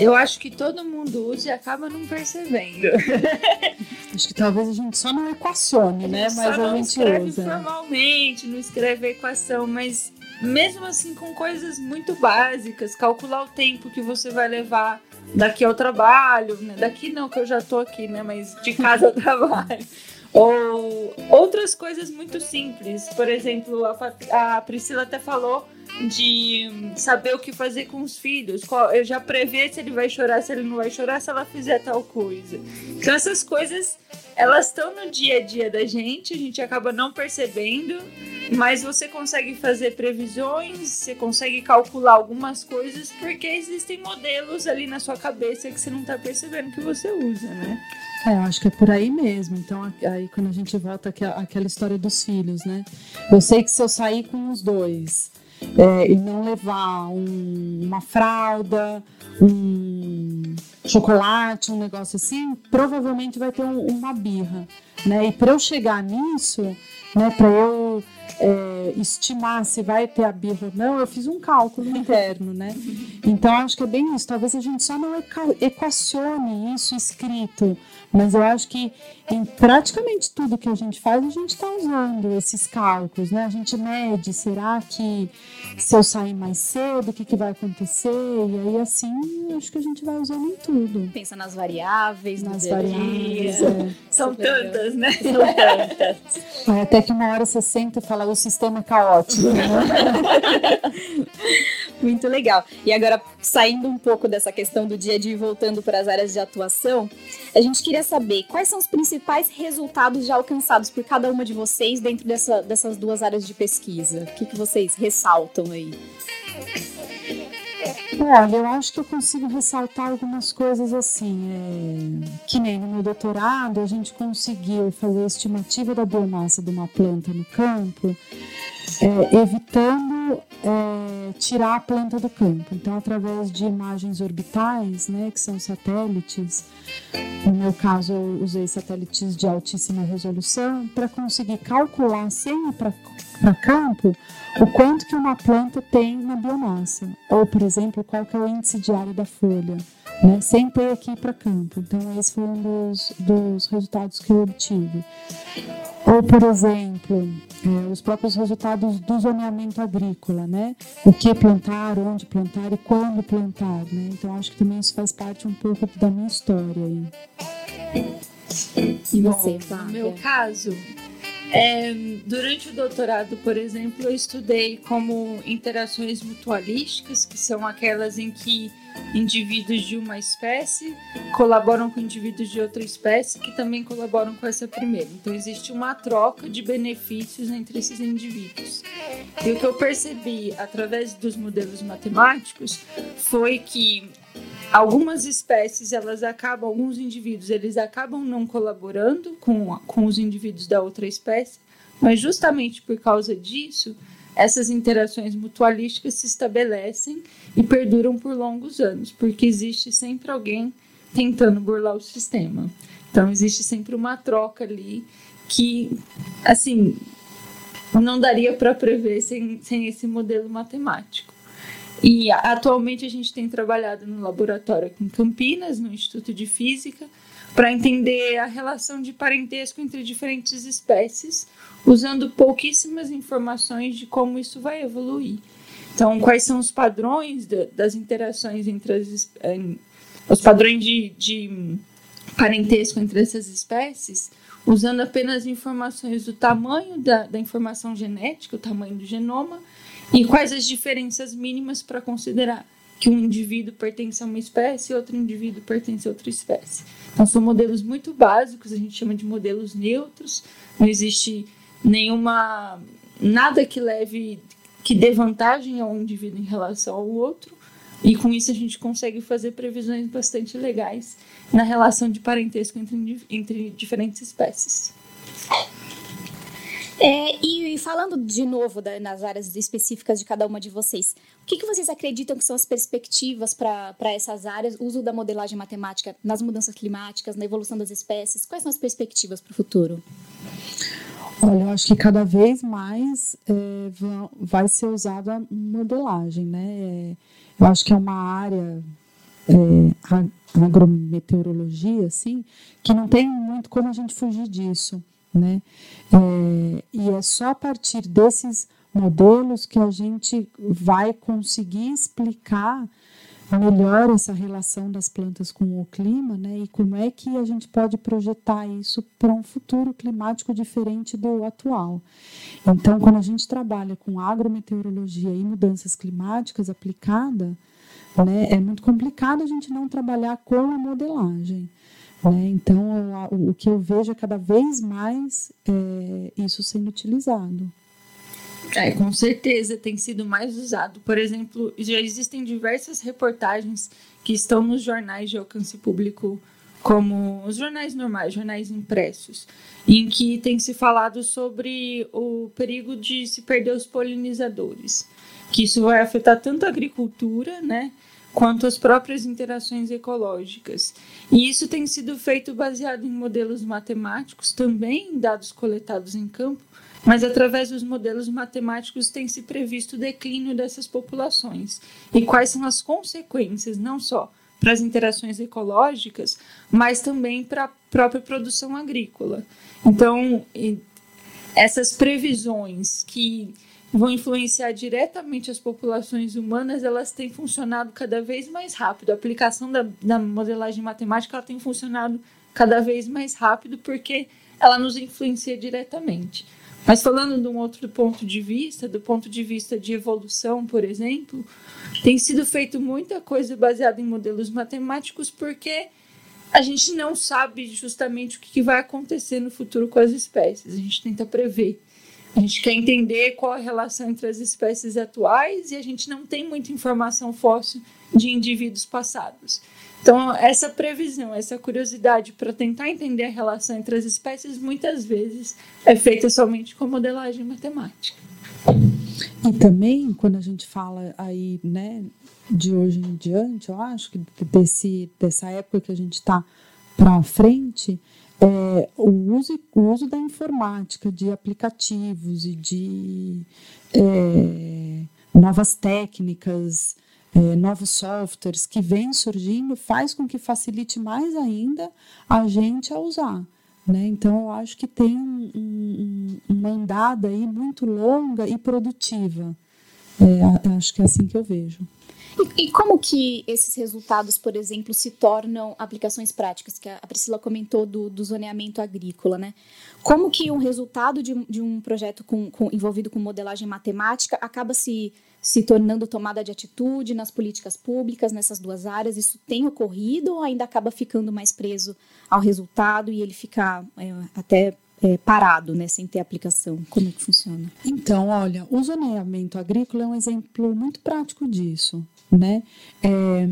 eu acho que todo mundo usa e acaba não percebendo. acho que talvez a gente só não equacione, né? Mas a gente escreve usa. formalmente, não escreve a equação, mas mesmo assim com coisas muito básicas, calcular o tempo que você vai levar daqui ao trabalho, né? daqui não que eu já tô aqui, né, mas de casa ao trabalho. Ou outras coisas muito simples. Por exemplo, a, a Priscila até falou de saber o que fazer com os filhos. Eu já prevê se ele vai chorar, se ele não vai chorar, se ela fizer tal coisa. Então essas coisas, elas estão no dia a dia da gente, a gente acaba não percebendo, mas você consegue fazer previsões, você consegue calcular algumas coisas, porque existem modelos ali na sua cabeça que você não está percebendo que você usa, né? É, acho que é por aí mesmo. Então, aí quando a gente volta àquela história dos filhos, né? Eu sei que se eu sair com os dois é, e não levar um, uma fralda, um chocolate, um negócio assim, provavelmente vai ter um, uma birra, né? E para eu chegar nisso, né? Para eu é, é, estimar se vai ter a birra ou não, eu fiz um cálculo interno, né? Então acho que é bem isso. Talvez a gente só não equacione isso escrito, mas eu acho que em praticamente tudo que a gente faz, a gente está usando esses cálculos, né? A gente mede, será que se eu sair mais cedo, o que, que vai acontecer? E aí, assim, acho que a gente vai usando em tudo. Pensa nas variáveis, nas variáveis. É. São tantas, né? São tantas. É, até que uma hora você senta e fala, o sistema é caótico, né? Muito legal. E agora, saindo um pouco dessa questão do dia a dia e voltando para as áreas de atuação, a gente queria saber quais são os principais resultados já alcançados por cada uma de vocês dentro dessa, dessas duas áreas de pesquisa. O que, que vocês ressaltam aí? Olha, eu acho que eu consigo ressaltar algumas coisas assim. É, que nem no meu doutorado, a gente conseguiu fazer a estimativa da biomassa de uma planta no campo é, evitando é, tirar a planta do campo. Então, através de imagens orbitais, né, que são satélites, no meu caso, eu usei satélites de altíssima resolução para conseguir calcular sem ir para campo o quanto que uma planta tem na biomassa, ou, por exemplo, qual que é o índice diário da folha, né, sem ter aqui para campo. Então, esse foi um dos, dos resultados que eu obtive. Ou, por exemplo, é, os próprios resultados do zoneamento agrícola, né? O que plantar, onde plantar e quando plantar, né? Então, acho que também isso faz parte um pouco da minha história aí. E você, Bom, No meu caso, é, durante o doutorado, por exemplo, eu estudei como interações mutualísticas, que são aquelas em que indivíduos de uma espécie colaboram com indivíduos de outra espécie que também colaboram com essa primeira. Então existe uma troca de benefícios entre esses indivíduos. E o que eu percebi através dos modelos matemáticos foi que algumas espécies elas acabam, alguns indivíduos eles acabam não colaborando com, com os indivíduos da outra espécie, mas justamente por causa disso essas interações mutualísticas se estabelecem e perduram por longos anos, porque existe sempre alguém tentando burlar o sistema. Então existe sempre uma troca ali que, assim, não daria para prever sem, sem esse modelo matemático. E atualmente a gente tem trabalhado no laboratório aqui em Campinas, no Instituto de Física, para entender a relação de parentesco entre diferentes espécies, usando pouquíssimas informações de como isso vai evoluir. Então, quais são os padrões de, das interações entre as os padrões de, de parentesco entre essas espécies, usando apenas informações do tamanho da, da informação genética, o tamanho do genoma, e quais as diferenças mínimas para considerar que um indivíduo pertence a uma espécie e outro indivíduo pertence a outra espécie. Então, são modelos muito básicos, a gente chama de modelos neutros, não existe nenhuma. nada que leve. que dê vantagem a um indivíduo em relação ao outro, e com isso a gente consegue fazer previsões bastante legais na relação de parentesco entre, entre diferentes espécies. É, e, falando de novo da, nas áreas específicas de cada uma de vocês, o que, que vocês acreditam que são as perspectivas para essas áreas, uso da modelagem matemática nas mudanças climáticas, na evolução das espécies? Quais são as perspectivas para o futuro? Olha, eu acho que cada vez mais é, vai ser usada a modelagem, né? É, eu acho que é uma área é, agrometeorologia, assim, que não tem muito como a gente fugir disso né? É, e é só a partir desses modelos que a gente vai conseguir explicar melhor essa relação das plantas com o clima, né? E como é que a gente pode projetar isso para um futuro climático diferente do atual. Então, quando a gente trabalha com agrometeorologia e mudanças climáticas aplicada, né, é muito complicado a gente não trabalhar com a modelagem. Né? Então, o, o, que eu vejo é cada vez mais é, isso sendo utilizado. É, com certeza tem sido mais usado. Por exemplo, já existem diversas reportagens que estão nos jornais de alcance público, como os jornais normais, jornais impressos, em que tem se falado sobre o perigo de se perder os polinizadores, que isso vai afetar tanto a agricultura, né, quanto as próprias interações ecológicas. E isso tem sido feito baseado em modelos matemáticos, também em dados coletados em campo, mas através dos modelos matemáticos tem se previsto o declínio dessas populações e quais são as consequências, não só para as interações ecológicas, mas também para a própria produção agrícola. Então, essas previsões que vão influenciar diretamente as populações humanas, elas têm funcionado cada vez mais rápido. A aplicação da, da modelagem matemática ela tem funcionado cada vez mais rápido porque ela nos influencia diretamente. Mas falando de um outro ponto de vista, do ponto de vista de evolução, por exemplo, tem sido feito muita coisa baseada em modelos matemáticos porque a gente não sabe justamente o que vai acontecer no futuro com as espécies. A gente tenta prever. A gente quer entender qual a relação entre as espécies atuais e a gente não tem muita informação fóssil de indivíduos passados. Então, essa previsão, essa curiosidade para tentar entender a relação entre as espécies, muitas vezes é feita somente com modelagem matemática. E também, quando a gente fala aí, né, de hoje em diante, eu acho que desse, dessa época que a gente está para frente, é, o, uso, o uso da informática, de aplicativos e de é, novas técnicas, é, novos softwares que vêm surgindo faz com que facilite mais ainda a gente a usar. Né? Então, eu acho que tem um, um, uma andada aí muito longa e produtiva. É, acho que é assim que eu vejo. E, como que esses resultados, por exemplo, se tornam aplicações práticas? Que a Priscila comentou do, do zoneamento agrícola, né? Como que um resultado de, de um projeto com, com, envolvido com modelagem matemática acaba se se tornando tomada de atitude nas políticas públicas nessas duas áreas? Isso tem ocorrido ou ainda acaba ficando mais preso ao resultado e ele fica é, até é, parado, né, sem ter aplicação? Como é que funciona? Então, olha, o zoneamento agrícola é um exemplo muito prático disso né? É,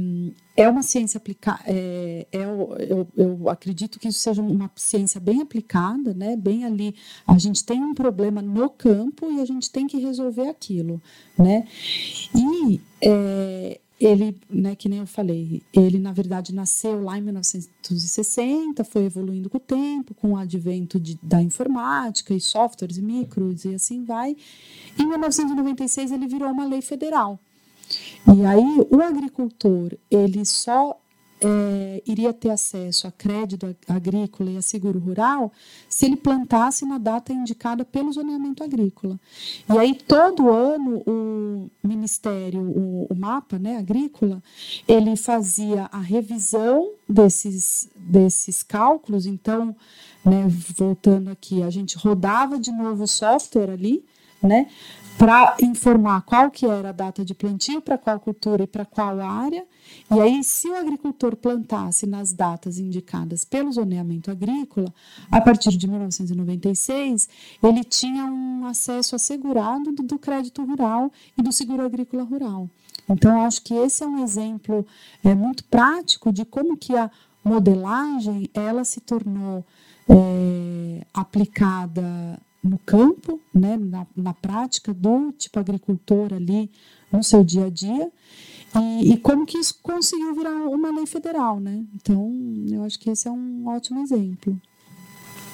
é uma ciência aplicada, é, é, eu, eu acredito que isso seja uma ciência bem aplicada, né? Bem ali, a gente tem um problema no campo e a gente tem que resolver aquilo, né? E é, ele, né, que nem eu falei, ele na verdade nasceu lá em 1960, foi evoluindo com o tempo, com o advento de, da informática e softwares e micros e assim vai. Em 1996 ele virou uma lei federal, e aí o agricultor ele só é, iria ter acesso a crédito agrícola e a seguro rural se ele plantasse na data indicada pelo zoneamento agrícola. E aí, todo ano, o Ministério, o, o MAPA né, agrícola, ele fazia a revisão desses, desses cálculos. Então, né, voltando aqui, a gente rodava de novo o software ali, né, para informar qual que era a data de plantio, para qual cultura e para qual área. E aí, se o agricultor plantasse nas datas indicadas pelo zoneamento agrícola, a partir de 1996, ele tinha um acesso assegurado do, crédito rural e do seguro agrícola rural. Então, acho que esse é um exemplo é, muito prático de como que a modelagem ela se tornou é, aplicada no campo, né, na, na prática do tipo agricultor ali no seu dia a dia e, e, como que isso conseguiu virar uma lei federal, né? Então, eu acho que esse é um ótimo exemplo.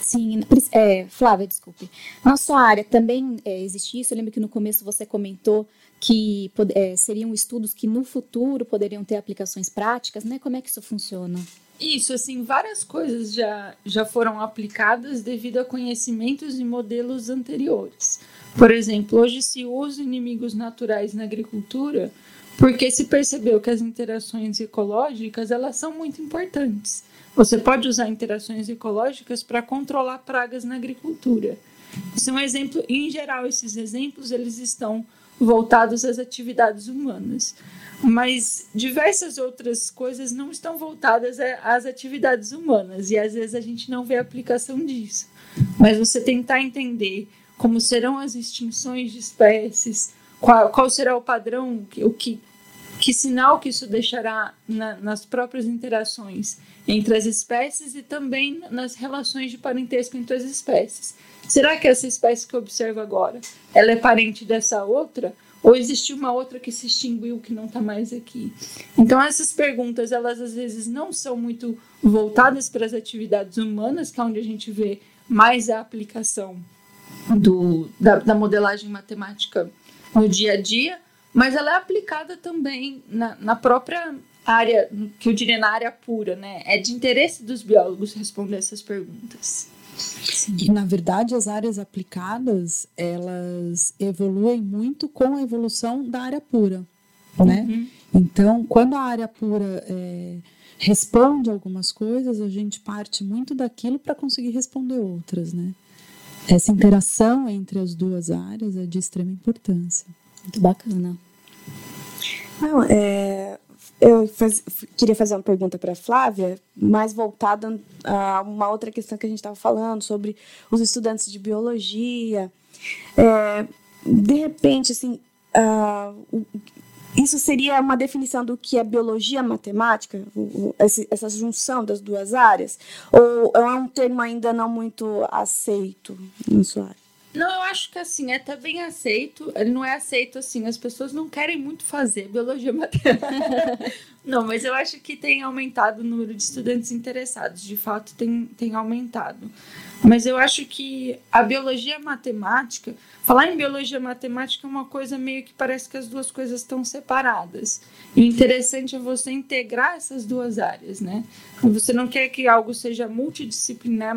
Sim, é, Flávia, desculpe. Na sua área também é, existe isso? Eu lembro que no começo você comentou que é, seriam estudos que no futuro poderiam ter aplicações práticas, né? Como é que isso funciona? Isso, assim, várias coisas já, já foram aplicadas devido a conhecimentos e modelos anteriores. Por exemplo, hoje se usa inimigos naturais na agricultura porque se percebeu que as interações ecológicas elas são muito importantes. Você pode usar interações ecológicas para controlar pragas na agricultura. Isso é um exemplo, em geral, esses exemplos eles estão voltados às atividades humanas mas diversas outras coisas não estão voltadas às atividades humanas e às vezes a gente não vê a aplicação disso. Mas você tentar entender como serão as extinções de espécies, qual, qual será o padrão, o que, que sinal que isso deixará na, nas próprias interações entre as espécies e também nas relações de parentesco entre as espécies. Será que essa espécie que eu observo agora, ela é parente dessa outra? ou existiu uma outra que se extinguiu que não está mais aqui. Então essas perguntas elas às vezes não são muito voltadas para as atividades humanas, que é onde a gente vê mais a aplicação do, da, da modelagem matemática no dia a dia, mas ela é aplicada também na, na própria área, que eu diria na área pura, né? É de interesse dos biólogos responder essas perguntas. E, na verdade, as áreas aplicadas, elas evoluem muito com a evolução da área pura, né? Uhum. Então, quando a área pura é, responde algumas coisas, a gente parte muito daquilo para conseguir responder outras, né? Essa interação entre as duas áreas é de extrema importância. Muito bacana. Não, é, eu faz, queria fazer uma pergunta para a Flávia, mais voltada a uma outra questão que a gente estava falando sobre os estudantes de biologia. É, de repente, assim, uh, isso seria uma definição do que é biologia matemática, essa junção das duas áreas? Ou é um termo ainda não muito aceito na sua área? Não, eu acho que assim, é até bem aceito. Ele não é aceito assim, as pessoas não querem muito fazer biologia matemática. não, mas eu acho que tem aumentado o número de estudantes interessados. De fato, tem, tem aumentado. Mas eu acho que a biologia matemática, falar em biologia matemática é uma coisa meio que parece que as duas coisas estão separadas. E o interessante é você integrar essas duas áreas, né? Você não quer que algo seja multidisciplinar,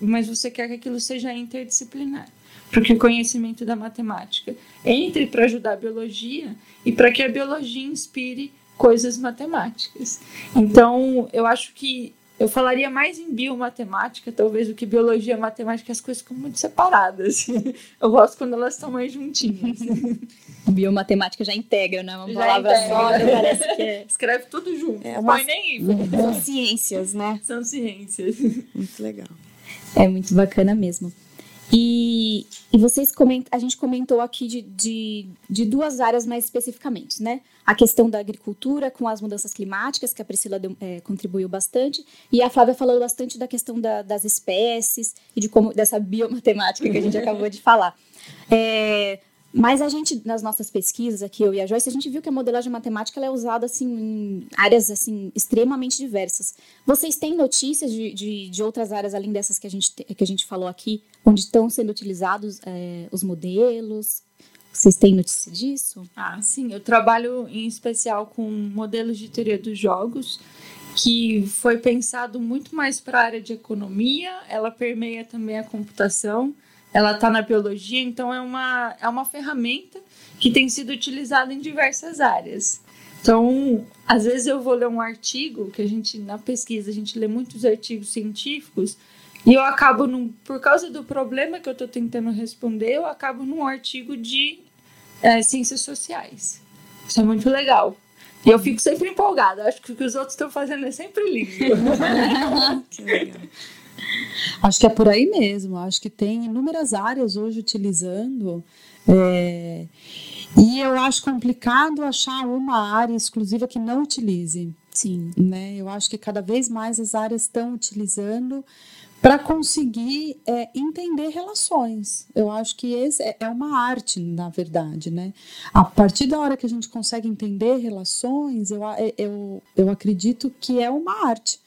mas você quer que aquilo seja interdisciplinar para que o conhecimento da matemática entre para ajudar a biologia e para que a biologia inspire coisas matemáticas. Então, eu acho que eu falaria mais em biomatemática, talvez, do que biologia e matemática, as coisas ficam muito separadas. Eu gosto quando elas estão mais juntinhas. Biomatemática já integra, né? Uma já palavra integra. só, né? parece que é... Escreve tudo junto. É uma... nem São ciências, né? São ciências. Muito legal. É muito bacana mesmo. E, e vocês comentam, a gente comentou aqui de, de, de, duas áreas mais especificamente, né? A questão da agricultura com as mudanças climáticas, que a Priscila deu, é, contribuiu bastante, e a Flávia falou bastante da questão da, das espécies e de como dessa biomatemática que a gente acabou de falar. É, mas a gente, nas nossas pesquisas aqui, eu e a Joyce, a gente viu que a modelagem matemática é usada assim, em áreas assim, extremamente diversas. Vocês têm notícias de, de, de, outras áreas, além dessas que a gente, que a gente falou aqui, onde estão sendo utilizados é, os modelos? Vocês têm notícia disso? Ah, sim. Eu trabalho em especial com modelos de teoria dos jogos, que foi pensado muito mais para a área de economia, ela permeia também a computação ela está na biologia, então é uma, é uma ferramenta que tem sido utilizada em diversas áreas. Então, às vezes eu vou ler um artigo, que a gente, na pesquisa, a gente lê muitos artigos científicos, e eu acabo, num, por causa do problema que eu estou tentando responder, eu acabo num artigo de é, ciências sociais. Isso é muito legal. E eu fico sempre empolgada. Acho que o que os outros estão fazendo é sempre lindo. que legal. Acho que é por aí mesmo. Acho que tem inúmeras áreas hoje utilizando. É, e eu acho complicado achar uma área exclusiva que não utilize. Sim. Né? Eu acho que cada vez mais as áreas estão utilizando para conseguir é, entender relações. Eu acho que esse é, é uma arte, na verdade, né? A partir da hora que a gente consegue entender relações, eu, eu, eu acredito que é uma arte.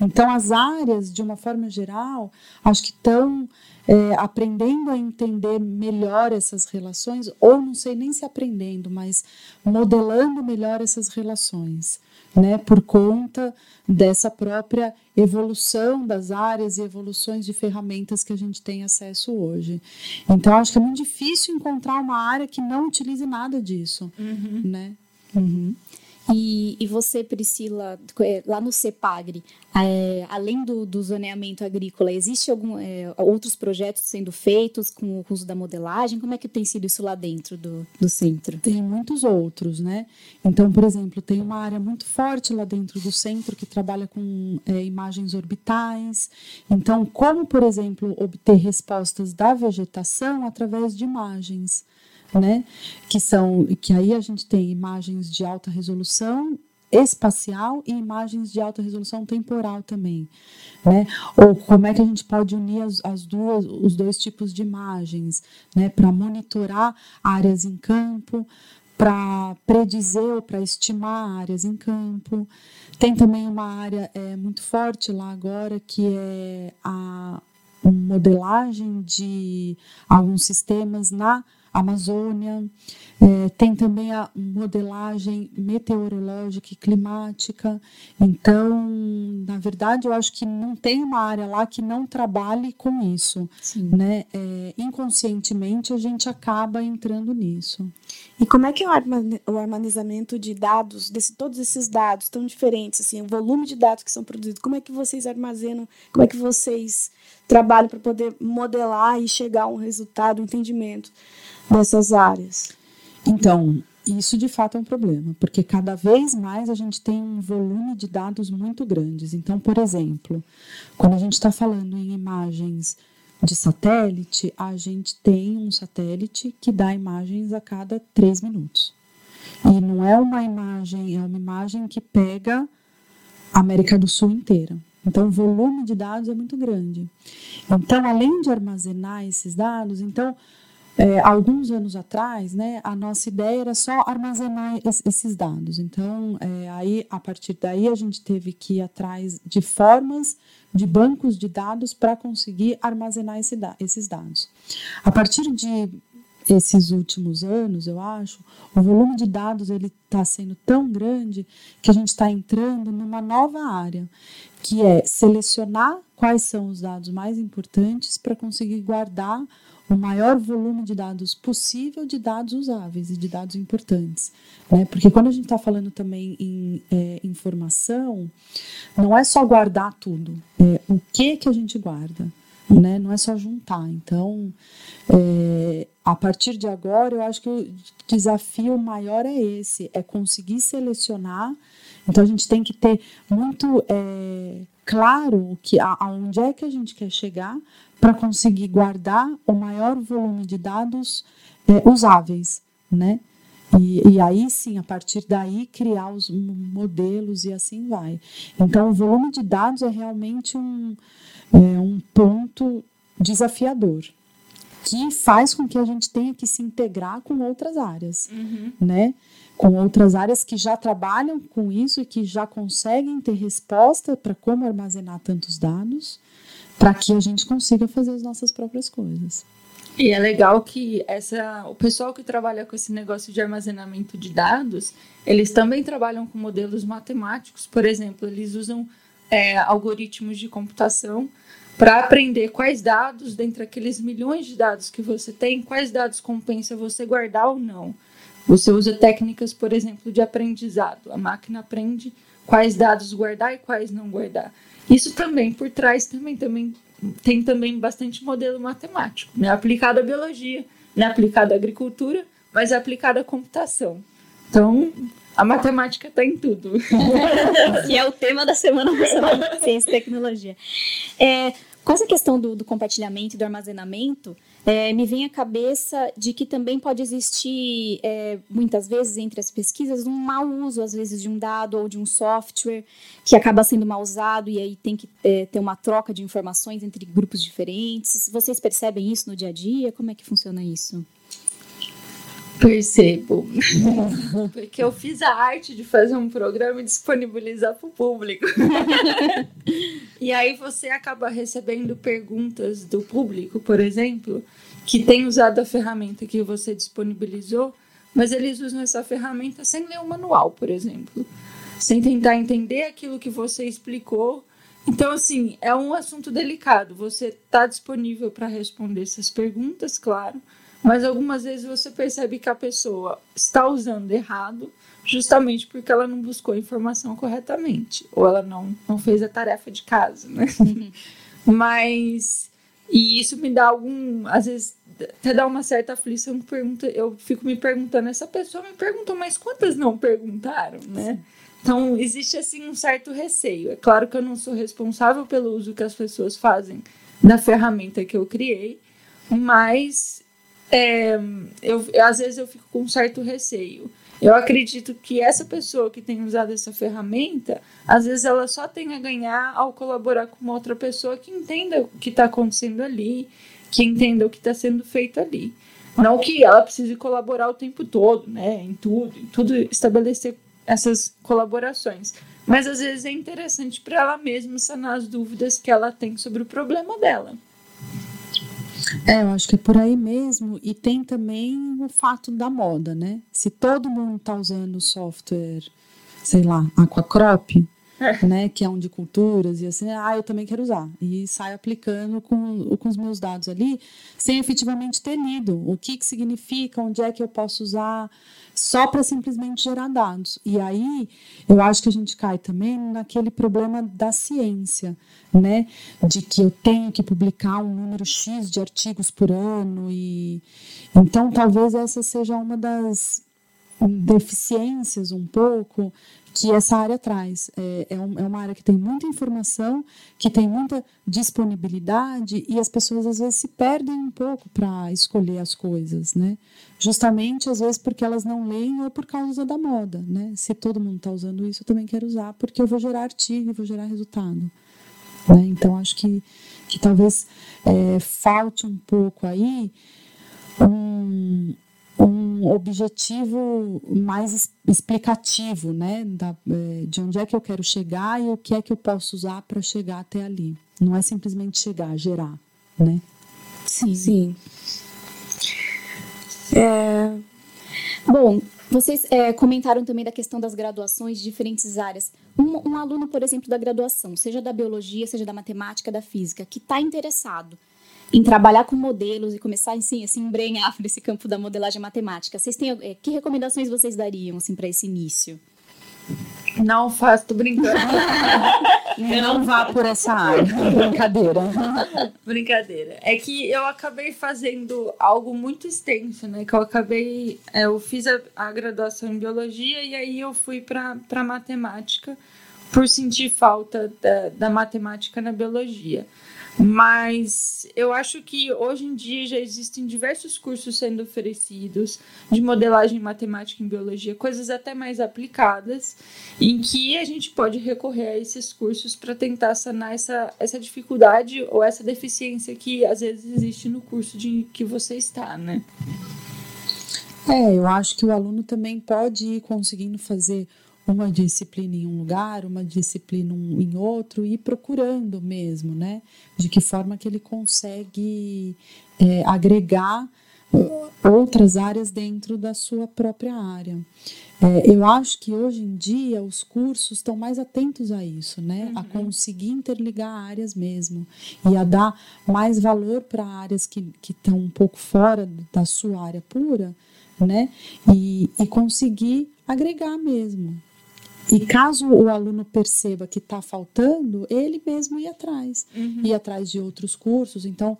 Então, as áreas, de uma forma geral, acho que estão é, aprendendo a entender melhor essas relações, ou não sei nem se aprendendo, mas modelando melhor essas relações, né, por conta dessa própria evolução das áreas e evoluções de ferramentas que a gente tem acesso hoje. Então, acho que é muito difícil encontrar uma área que não utilize nada disso, uhum. né? Uhum. E, e você, Priscila, é, lá no CEPAGRE, é, além do, do zoneamento agrícola, existe algum é, outros projetos sendo feitos com o uso da modelagem? Como é que tem sido isso lá dentro do, do centro? Tem muitos outros, né? Então, por exemplo, tem uma área muito forte lá dentro do centro que trabalha com é, imagens orbitais. Então, como, por exemplo, obter respostas da vegetação através de imagens né? Que são que aí a gente tem imagens de alta resolução espacial e imagens de alta resolução temporal também, né? Ou como é que a gente pode unir as, as duas, os dois tipos de imagens, né? Para monitorar áreas em campo, para predizer ou para estimar áreas em campo. Tem também uma área é, muito forte lá agora que é a modelagem de alguns sistemas na Amazônia, é, tem também a modelagem meteorológica e climática. Então, na verdade, eu acho que não tem uma área lá que não trabalhe com isso. Né? É, inconscientemente, a gente acaba entrando nisso. E como é que é o armazenamento de dados, desse, todos esses dados tão diferentes, assim, o volume de dados que são produzidos, como é que vocês armazenam, como é que vocês trabalham para poder modelar e chegar a um resultado, um entendimento? dessas áreas. Então, isso de fato é um problema, porque cada vez mais a gente tem um volume de dados muito grandes. Então, por exemplo, quando a gente está falando em imagens de satélite, a gente tem um satélite que dá imagens a cada três minutos. E não é uma imagem, é uma imagem que pega a América do Sul inteira. Então, o volume de dados é muito grande. Então, além de armazenar esses dados, então é, alguns anos atrás, né, a nossa ideia era só armazenar esses dados. Então, é, aí, a partir daí, a gente teve que ir atrás de formas de bancos de dados para conseguir armazenar esse, esses dados. A partir de esses últimos anos, eu acho, o volume de dados ele está sendo tão grande que a gente está entrando numa nova área, que é selecionar quais são os dados mais importantes para conseguir guardar o maior volume de dados possível de dados usáveis e de dados importantes. Né? Porque quando a gente está falando também em é, informação, não é só guardar tudo, é o que, que a gente guarda. Né? Não é só juntar. Então, é, a partir de agora, eu acho que o desafio maior é esse: é conseguir selecionar. Então, a gente tem que ter muito é, claro que aonde é que a gente quer chegar para conseguir guardar o maior volume de dados é, usáveis, né? E, e, aí sim, a partir daí, criar os modelos e assim vai. Então, o volume de dados é realmente um, é, um ponto desafiador que faz com que a gente tenha que se integrar com outras áreas, uhum. né? Com outras áreas que já trabalham com isso e que já conseguem ter resposta para como armazenar tantos dados para que a gente consiga fazer as nossas próprias coisas. E é legal que essa, o pessoal que trabalha com esse negócio de armazenamento de dados, eles também trabalham com modelos matemáticos. Por exemplo, eles usam é, algoritmos de computação para aprender quais dados, dentre aqueles milhões de dados que você tem, quais dados compensa você guardar ou não. Você usa técnicas, por exemplo, de aprendizado. A máquina aprende quais dados guardar e quais não guardar. Isso também por trás também, também tem também bastante modelo matemático, né? aplicado à biologia, né? aplicado à agricultura, mas aplicado à computação. Então, a matemática está em tudo. que é o tema da Semana Nacional de Ciência e Tecnologia. É, com essa questão do, do compartilhamento e do armazenamento, é, me vem à cabeça de que também pode existir, é, muitas vezes, entre as pesquisas, um mau uso, às vezes, de um dado ou de um software que acaba sendo mal usado e aí tem que é, ter uma troca de informações entre grupos diferentes. Vocês percebem isso no dia a dia? Como é que funciona isso? Percebo. Porque eu fiz a arte de fazer um programa e disponibilizar para o público. e aí você acaba recebendo perguntas do público, por exemplo, que tem usado a ferramenta que você disponibilizou, mas eles usam essa ferramenta sem ler o manual, por exemplo. Sem tentar entender aquilo que você explicou. Então, assim, é um assunto delicado. Você está disponível para responder essas perguntas, claro mas algumas vezes você percebe que a pessoa está usando errado justamente porque ela não buscou a informação corretamente ou ela não, não fez a tarefa de casa, né? Mas e isso me dá algum, às vezes até dá uma certa aflição, pergunta, eu fico me perguntando, essa pessoa me perguntou, mas quantas não perguntaram, né? Então existe assim um certo receio. É claro que eu não sou responsável pelo uso que as pessoas fazem da ferramenta que eu criei, mas é, eu, às vezes eu fico com um certo receio. Eu acredito que essa pessoa que tem usado essa ferramenta, às vezes ela só tem a ganhar ao colaborar com uma outra pessoa que entenda o que está acontecendo ali, que entenda o que está sendo feito ali. Não que ela precise colaborar o tempo todo, né? Em tudo, em tudo estabelecer essas colaborações. Mas às vezes é interessante para ela mesma sanar as dúvidas que ela tem sobre o problema dela. É, eu acho que é por aí mesmo. E tem também o fato da moda, né? Se todo mundo está usando software, sei lá, Aquacrop, é. né, que é um de culturas, e assim, ah, eu também quero usar. E saio aplicando com, com os meus dados ali, sem efetivamente ter lido o que, que significa, onde é que eu posso usar, só para simplesmente gerar dados. E aí eu acho que a gente cai também naquele problema da ciência, né? De que eu tenho que publicar um número X de artigos por ano. e Então talvez essa seja uma das deficiências um pouco que essa área traz. É, é, um, é, uma área que tem muita informação, que tem muita disponibilidade e as pessoas às vezes se perdem um pouco para escolher as coisas, né? Justamente às vezes porque elas não leem ou por causa da moda, né? Se todo mundo está usando isso, eu também quero usar porque eu vou gerar artigo e vou gerar resultado. Né? Então acho que, que talvez é, falte um pouco aí um, um objetivo mais explicativo, né, da, é, de onde é que eu quero chegar e o que é que eu posso usar para chegar até ali. Não é simplesmente chegar, gerar, né? Sim. Sim. É... Bom, vocês é, comentaram também da questão das graduações de diferentes áreas. Um, um aluno, por exemplo, da graduação, seja da biologia, seja da matemática, da física, que está interessado em trabalhar com modelos e começar assim, a se embrenhar nesse campo da modelagem matemática. Vocês têm é, que recomendações vocês dariam assim para esse início? Não faço, tô brincando. não vá por essa área. Brincadeira. Brincadeira. É que eu acabei fazendo algo muito extenso, né? Que eu acabei. É, eu fiz a, a graduação em biologia e aí eu fui para matemática por sentir falta da, da matemática na biologia. Mas eu acho que hoje em dia já existem diversos cursos sendo oferecidos de modelagem matemática em biologia, coisas até mais aplicadas, em que a gente pode recorrer a esses cursos para tentar sanar essa, essa dificuldade ou essa deficiência que às vezes existe no curso de que você está, né? É, eu acho que o aluno também pode ir conseguindo fazer uma disciplina em um lugar, uma disciplina em outro e procurando mesmo, né? De que forma que ele consegue é, agregar outras áreas dentro da sua própria área. É, eu acho que hoje em dia os cursos estão mais atentos a isso, né? Uhum. A conseguir interligar áreas mesmo e a dar mais valor para áreas que estão um pouco fora da sua área pura, né? E, e conseguir agregar mesmo. E caso o aluno perceba que está faltando, ele mesmo ir atrás, uhum. ir atrás de outros cursos. Então,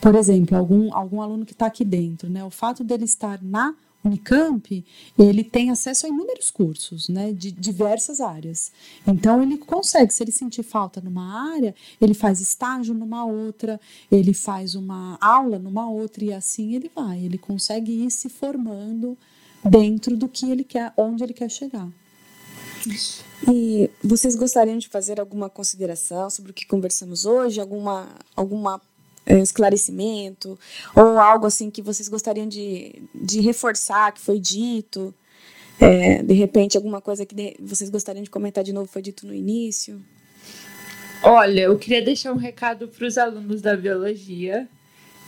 por exemplo, algum, algum aluno que está aqui dentro, né? O fato dele estar na Unicamp, ele tem acesso a inúmeros cursos, né, de diversas áreas. Então ele consegue, se ele sentir falta numa área, ele faz estágio numa outra, ele faz uma aula numa outra e assim ele vai. Ele consegue ir se formando dentro do que ele quer, onde ele quer chegar. E vocês gostariam de fazer alguma consideração sobre o que conversamos hoje? Alguma, alguma é, esclarecimento? Ou algo assim que vocês gostariam de, de reforçar que foi dito? É, de repente, alguma coisa que de, vocês gostariam de comentar de novo foi dito no início? Olha, eu queria deixar um recado para os alunos da biologia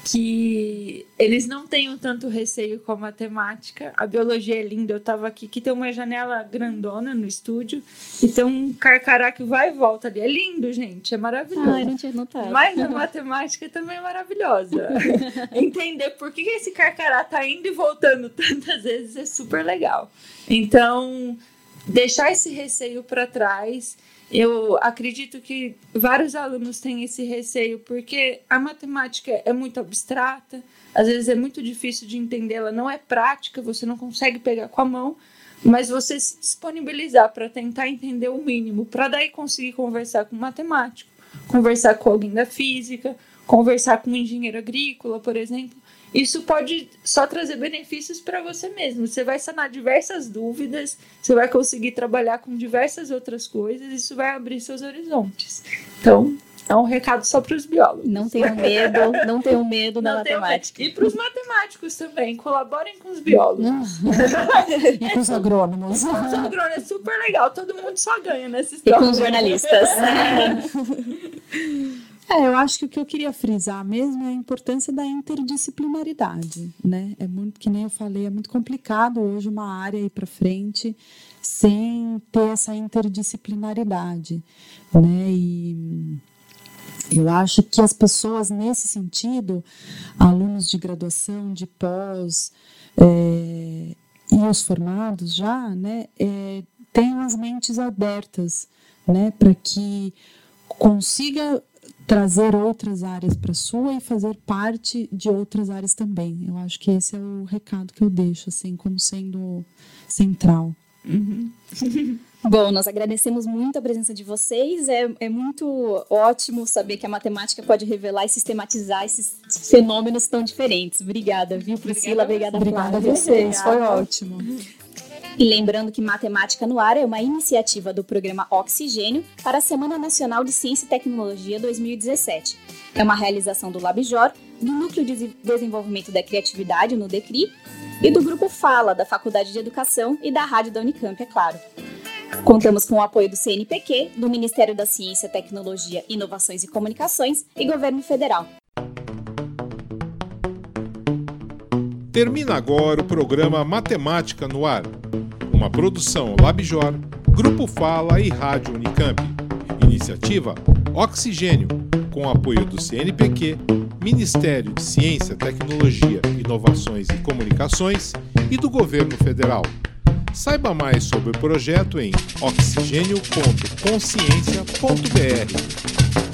que eles não tenham tanto receio com a matemática. A biologia é linda, eu estava aqui, que tem uma janela grandona no estúdio e tem um carcará que vai e volta ali. É lindo, gente, é maravilhoso. Ai, não tinha notado. Mas a matemática também é maravilhosa. Entender por que esse carcará tá indo e voltando tantas vezes é super legal. Então, deixar esse receio para trás eu acredito que vários alunos têm esse receio porque a matemática é muito abstrata, às vezes é muito difícil de entender, ela não é prática, você não consegue pegar com a mão, mas você se disponibilizar para tentar entender o mínimo, para daí conseguir conversar com um matemático, conversar com alguém da física, conversar com um engenheiro agrícola, por exemplo, isso pode só trazer benefícios para você mesmo. Você vai sanar diversas dúvidas, você vai conseguir trabalhar com diversas outras coisas, isso vai abrir seus horizontes. Então, é um recado só para os biólogos. Não tenham medo, não tenham medo da matemática. E para os matemáticos também, colaborem com os biólogos. e com os agrônomos. Com os agrônomos, é super legal, todo mundo só ganha nessa história. E com os jornalistas. É, eu acho que o que eu queria frisar mesmo é a importância da interdisciplinaridade, né? É muito, que nem eu falei, é muito complicado hoje uma área ir para frente sem ter essa interdisciplinaridade, né? E eu acho que as pessoas nesse sentido, alunos de graduação, de pós é, e os formados já, né, é, tenham as mentes abertas, né, para que consiga trazer outras áreas para sua e fazer parte de outras áreas também. Eu acho que esse é o recado que eu deixo, assim, como sendo central. Uhum. Bom, nós agradecemos muito a presença de vocês. É, é muito ótimo saber que a matemática pode revelar e sistematizar esses fenômenos tão diferentes. Obrigada, viu, Priscila? Obrigada, Obrigada a vocês, foi ótimo. E lembrando que Matemática no Ar é uma iniciativa do programa Oxigênio para a Semana Nacional de Ciência e Tecnologia 2017. É uma realização do LabJOR, do Núcleo de Desenvolvimento da Criatividade, no DECRI, e do Grupo Fala, da Faculdade de Educação e da Rádio da Unicamp, é claro. Contamos com o apoio do CNPq, do Ministério da Ciência, Tecnologia, Inovações e Comunicações e Governo Federal. Termina agora o programa Matemática no Ar, uma produção LabJOR, Grupo Fala e Rádio Unicamp. Iniciativa Oxigênio, com apoio do CNPq, Ministério de Ciência, Tecnologia, Inovações e Comunicações e do Governo Federal. Saiba mais sobre o projeto em oxigênio.consciência.br.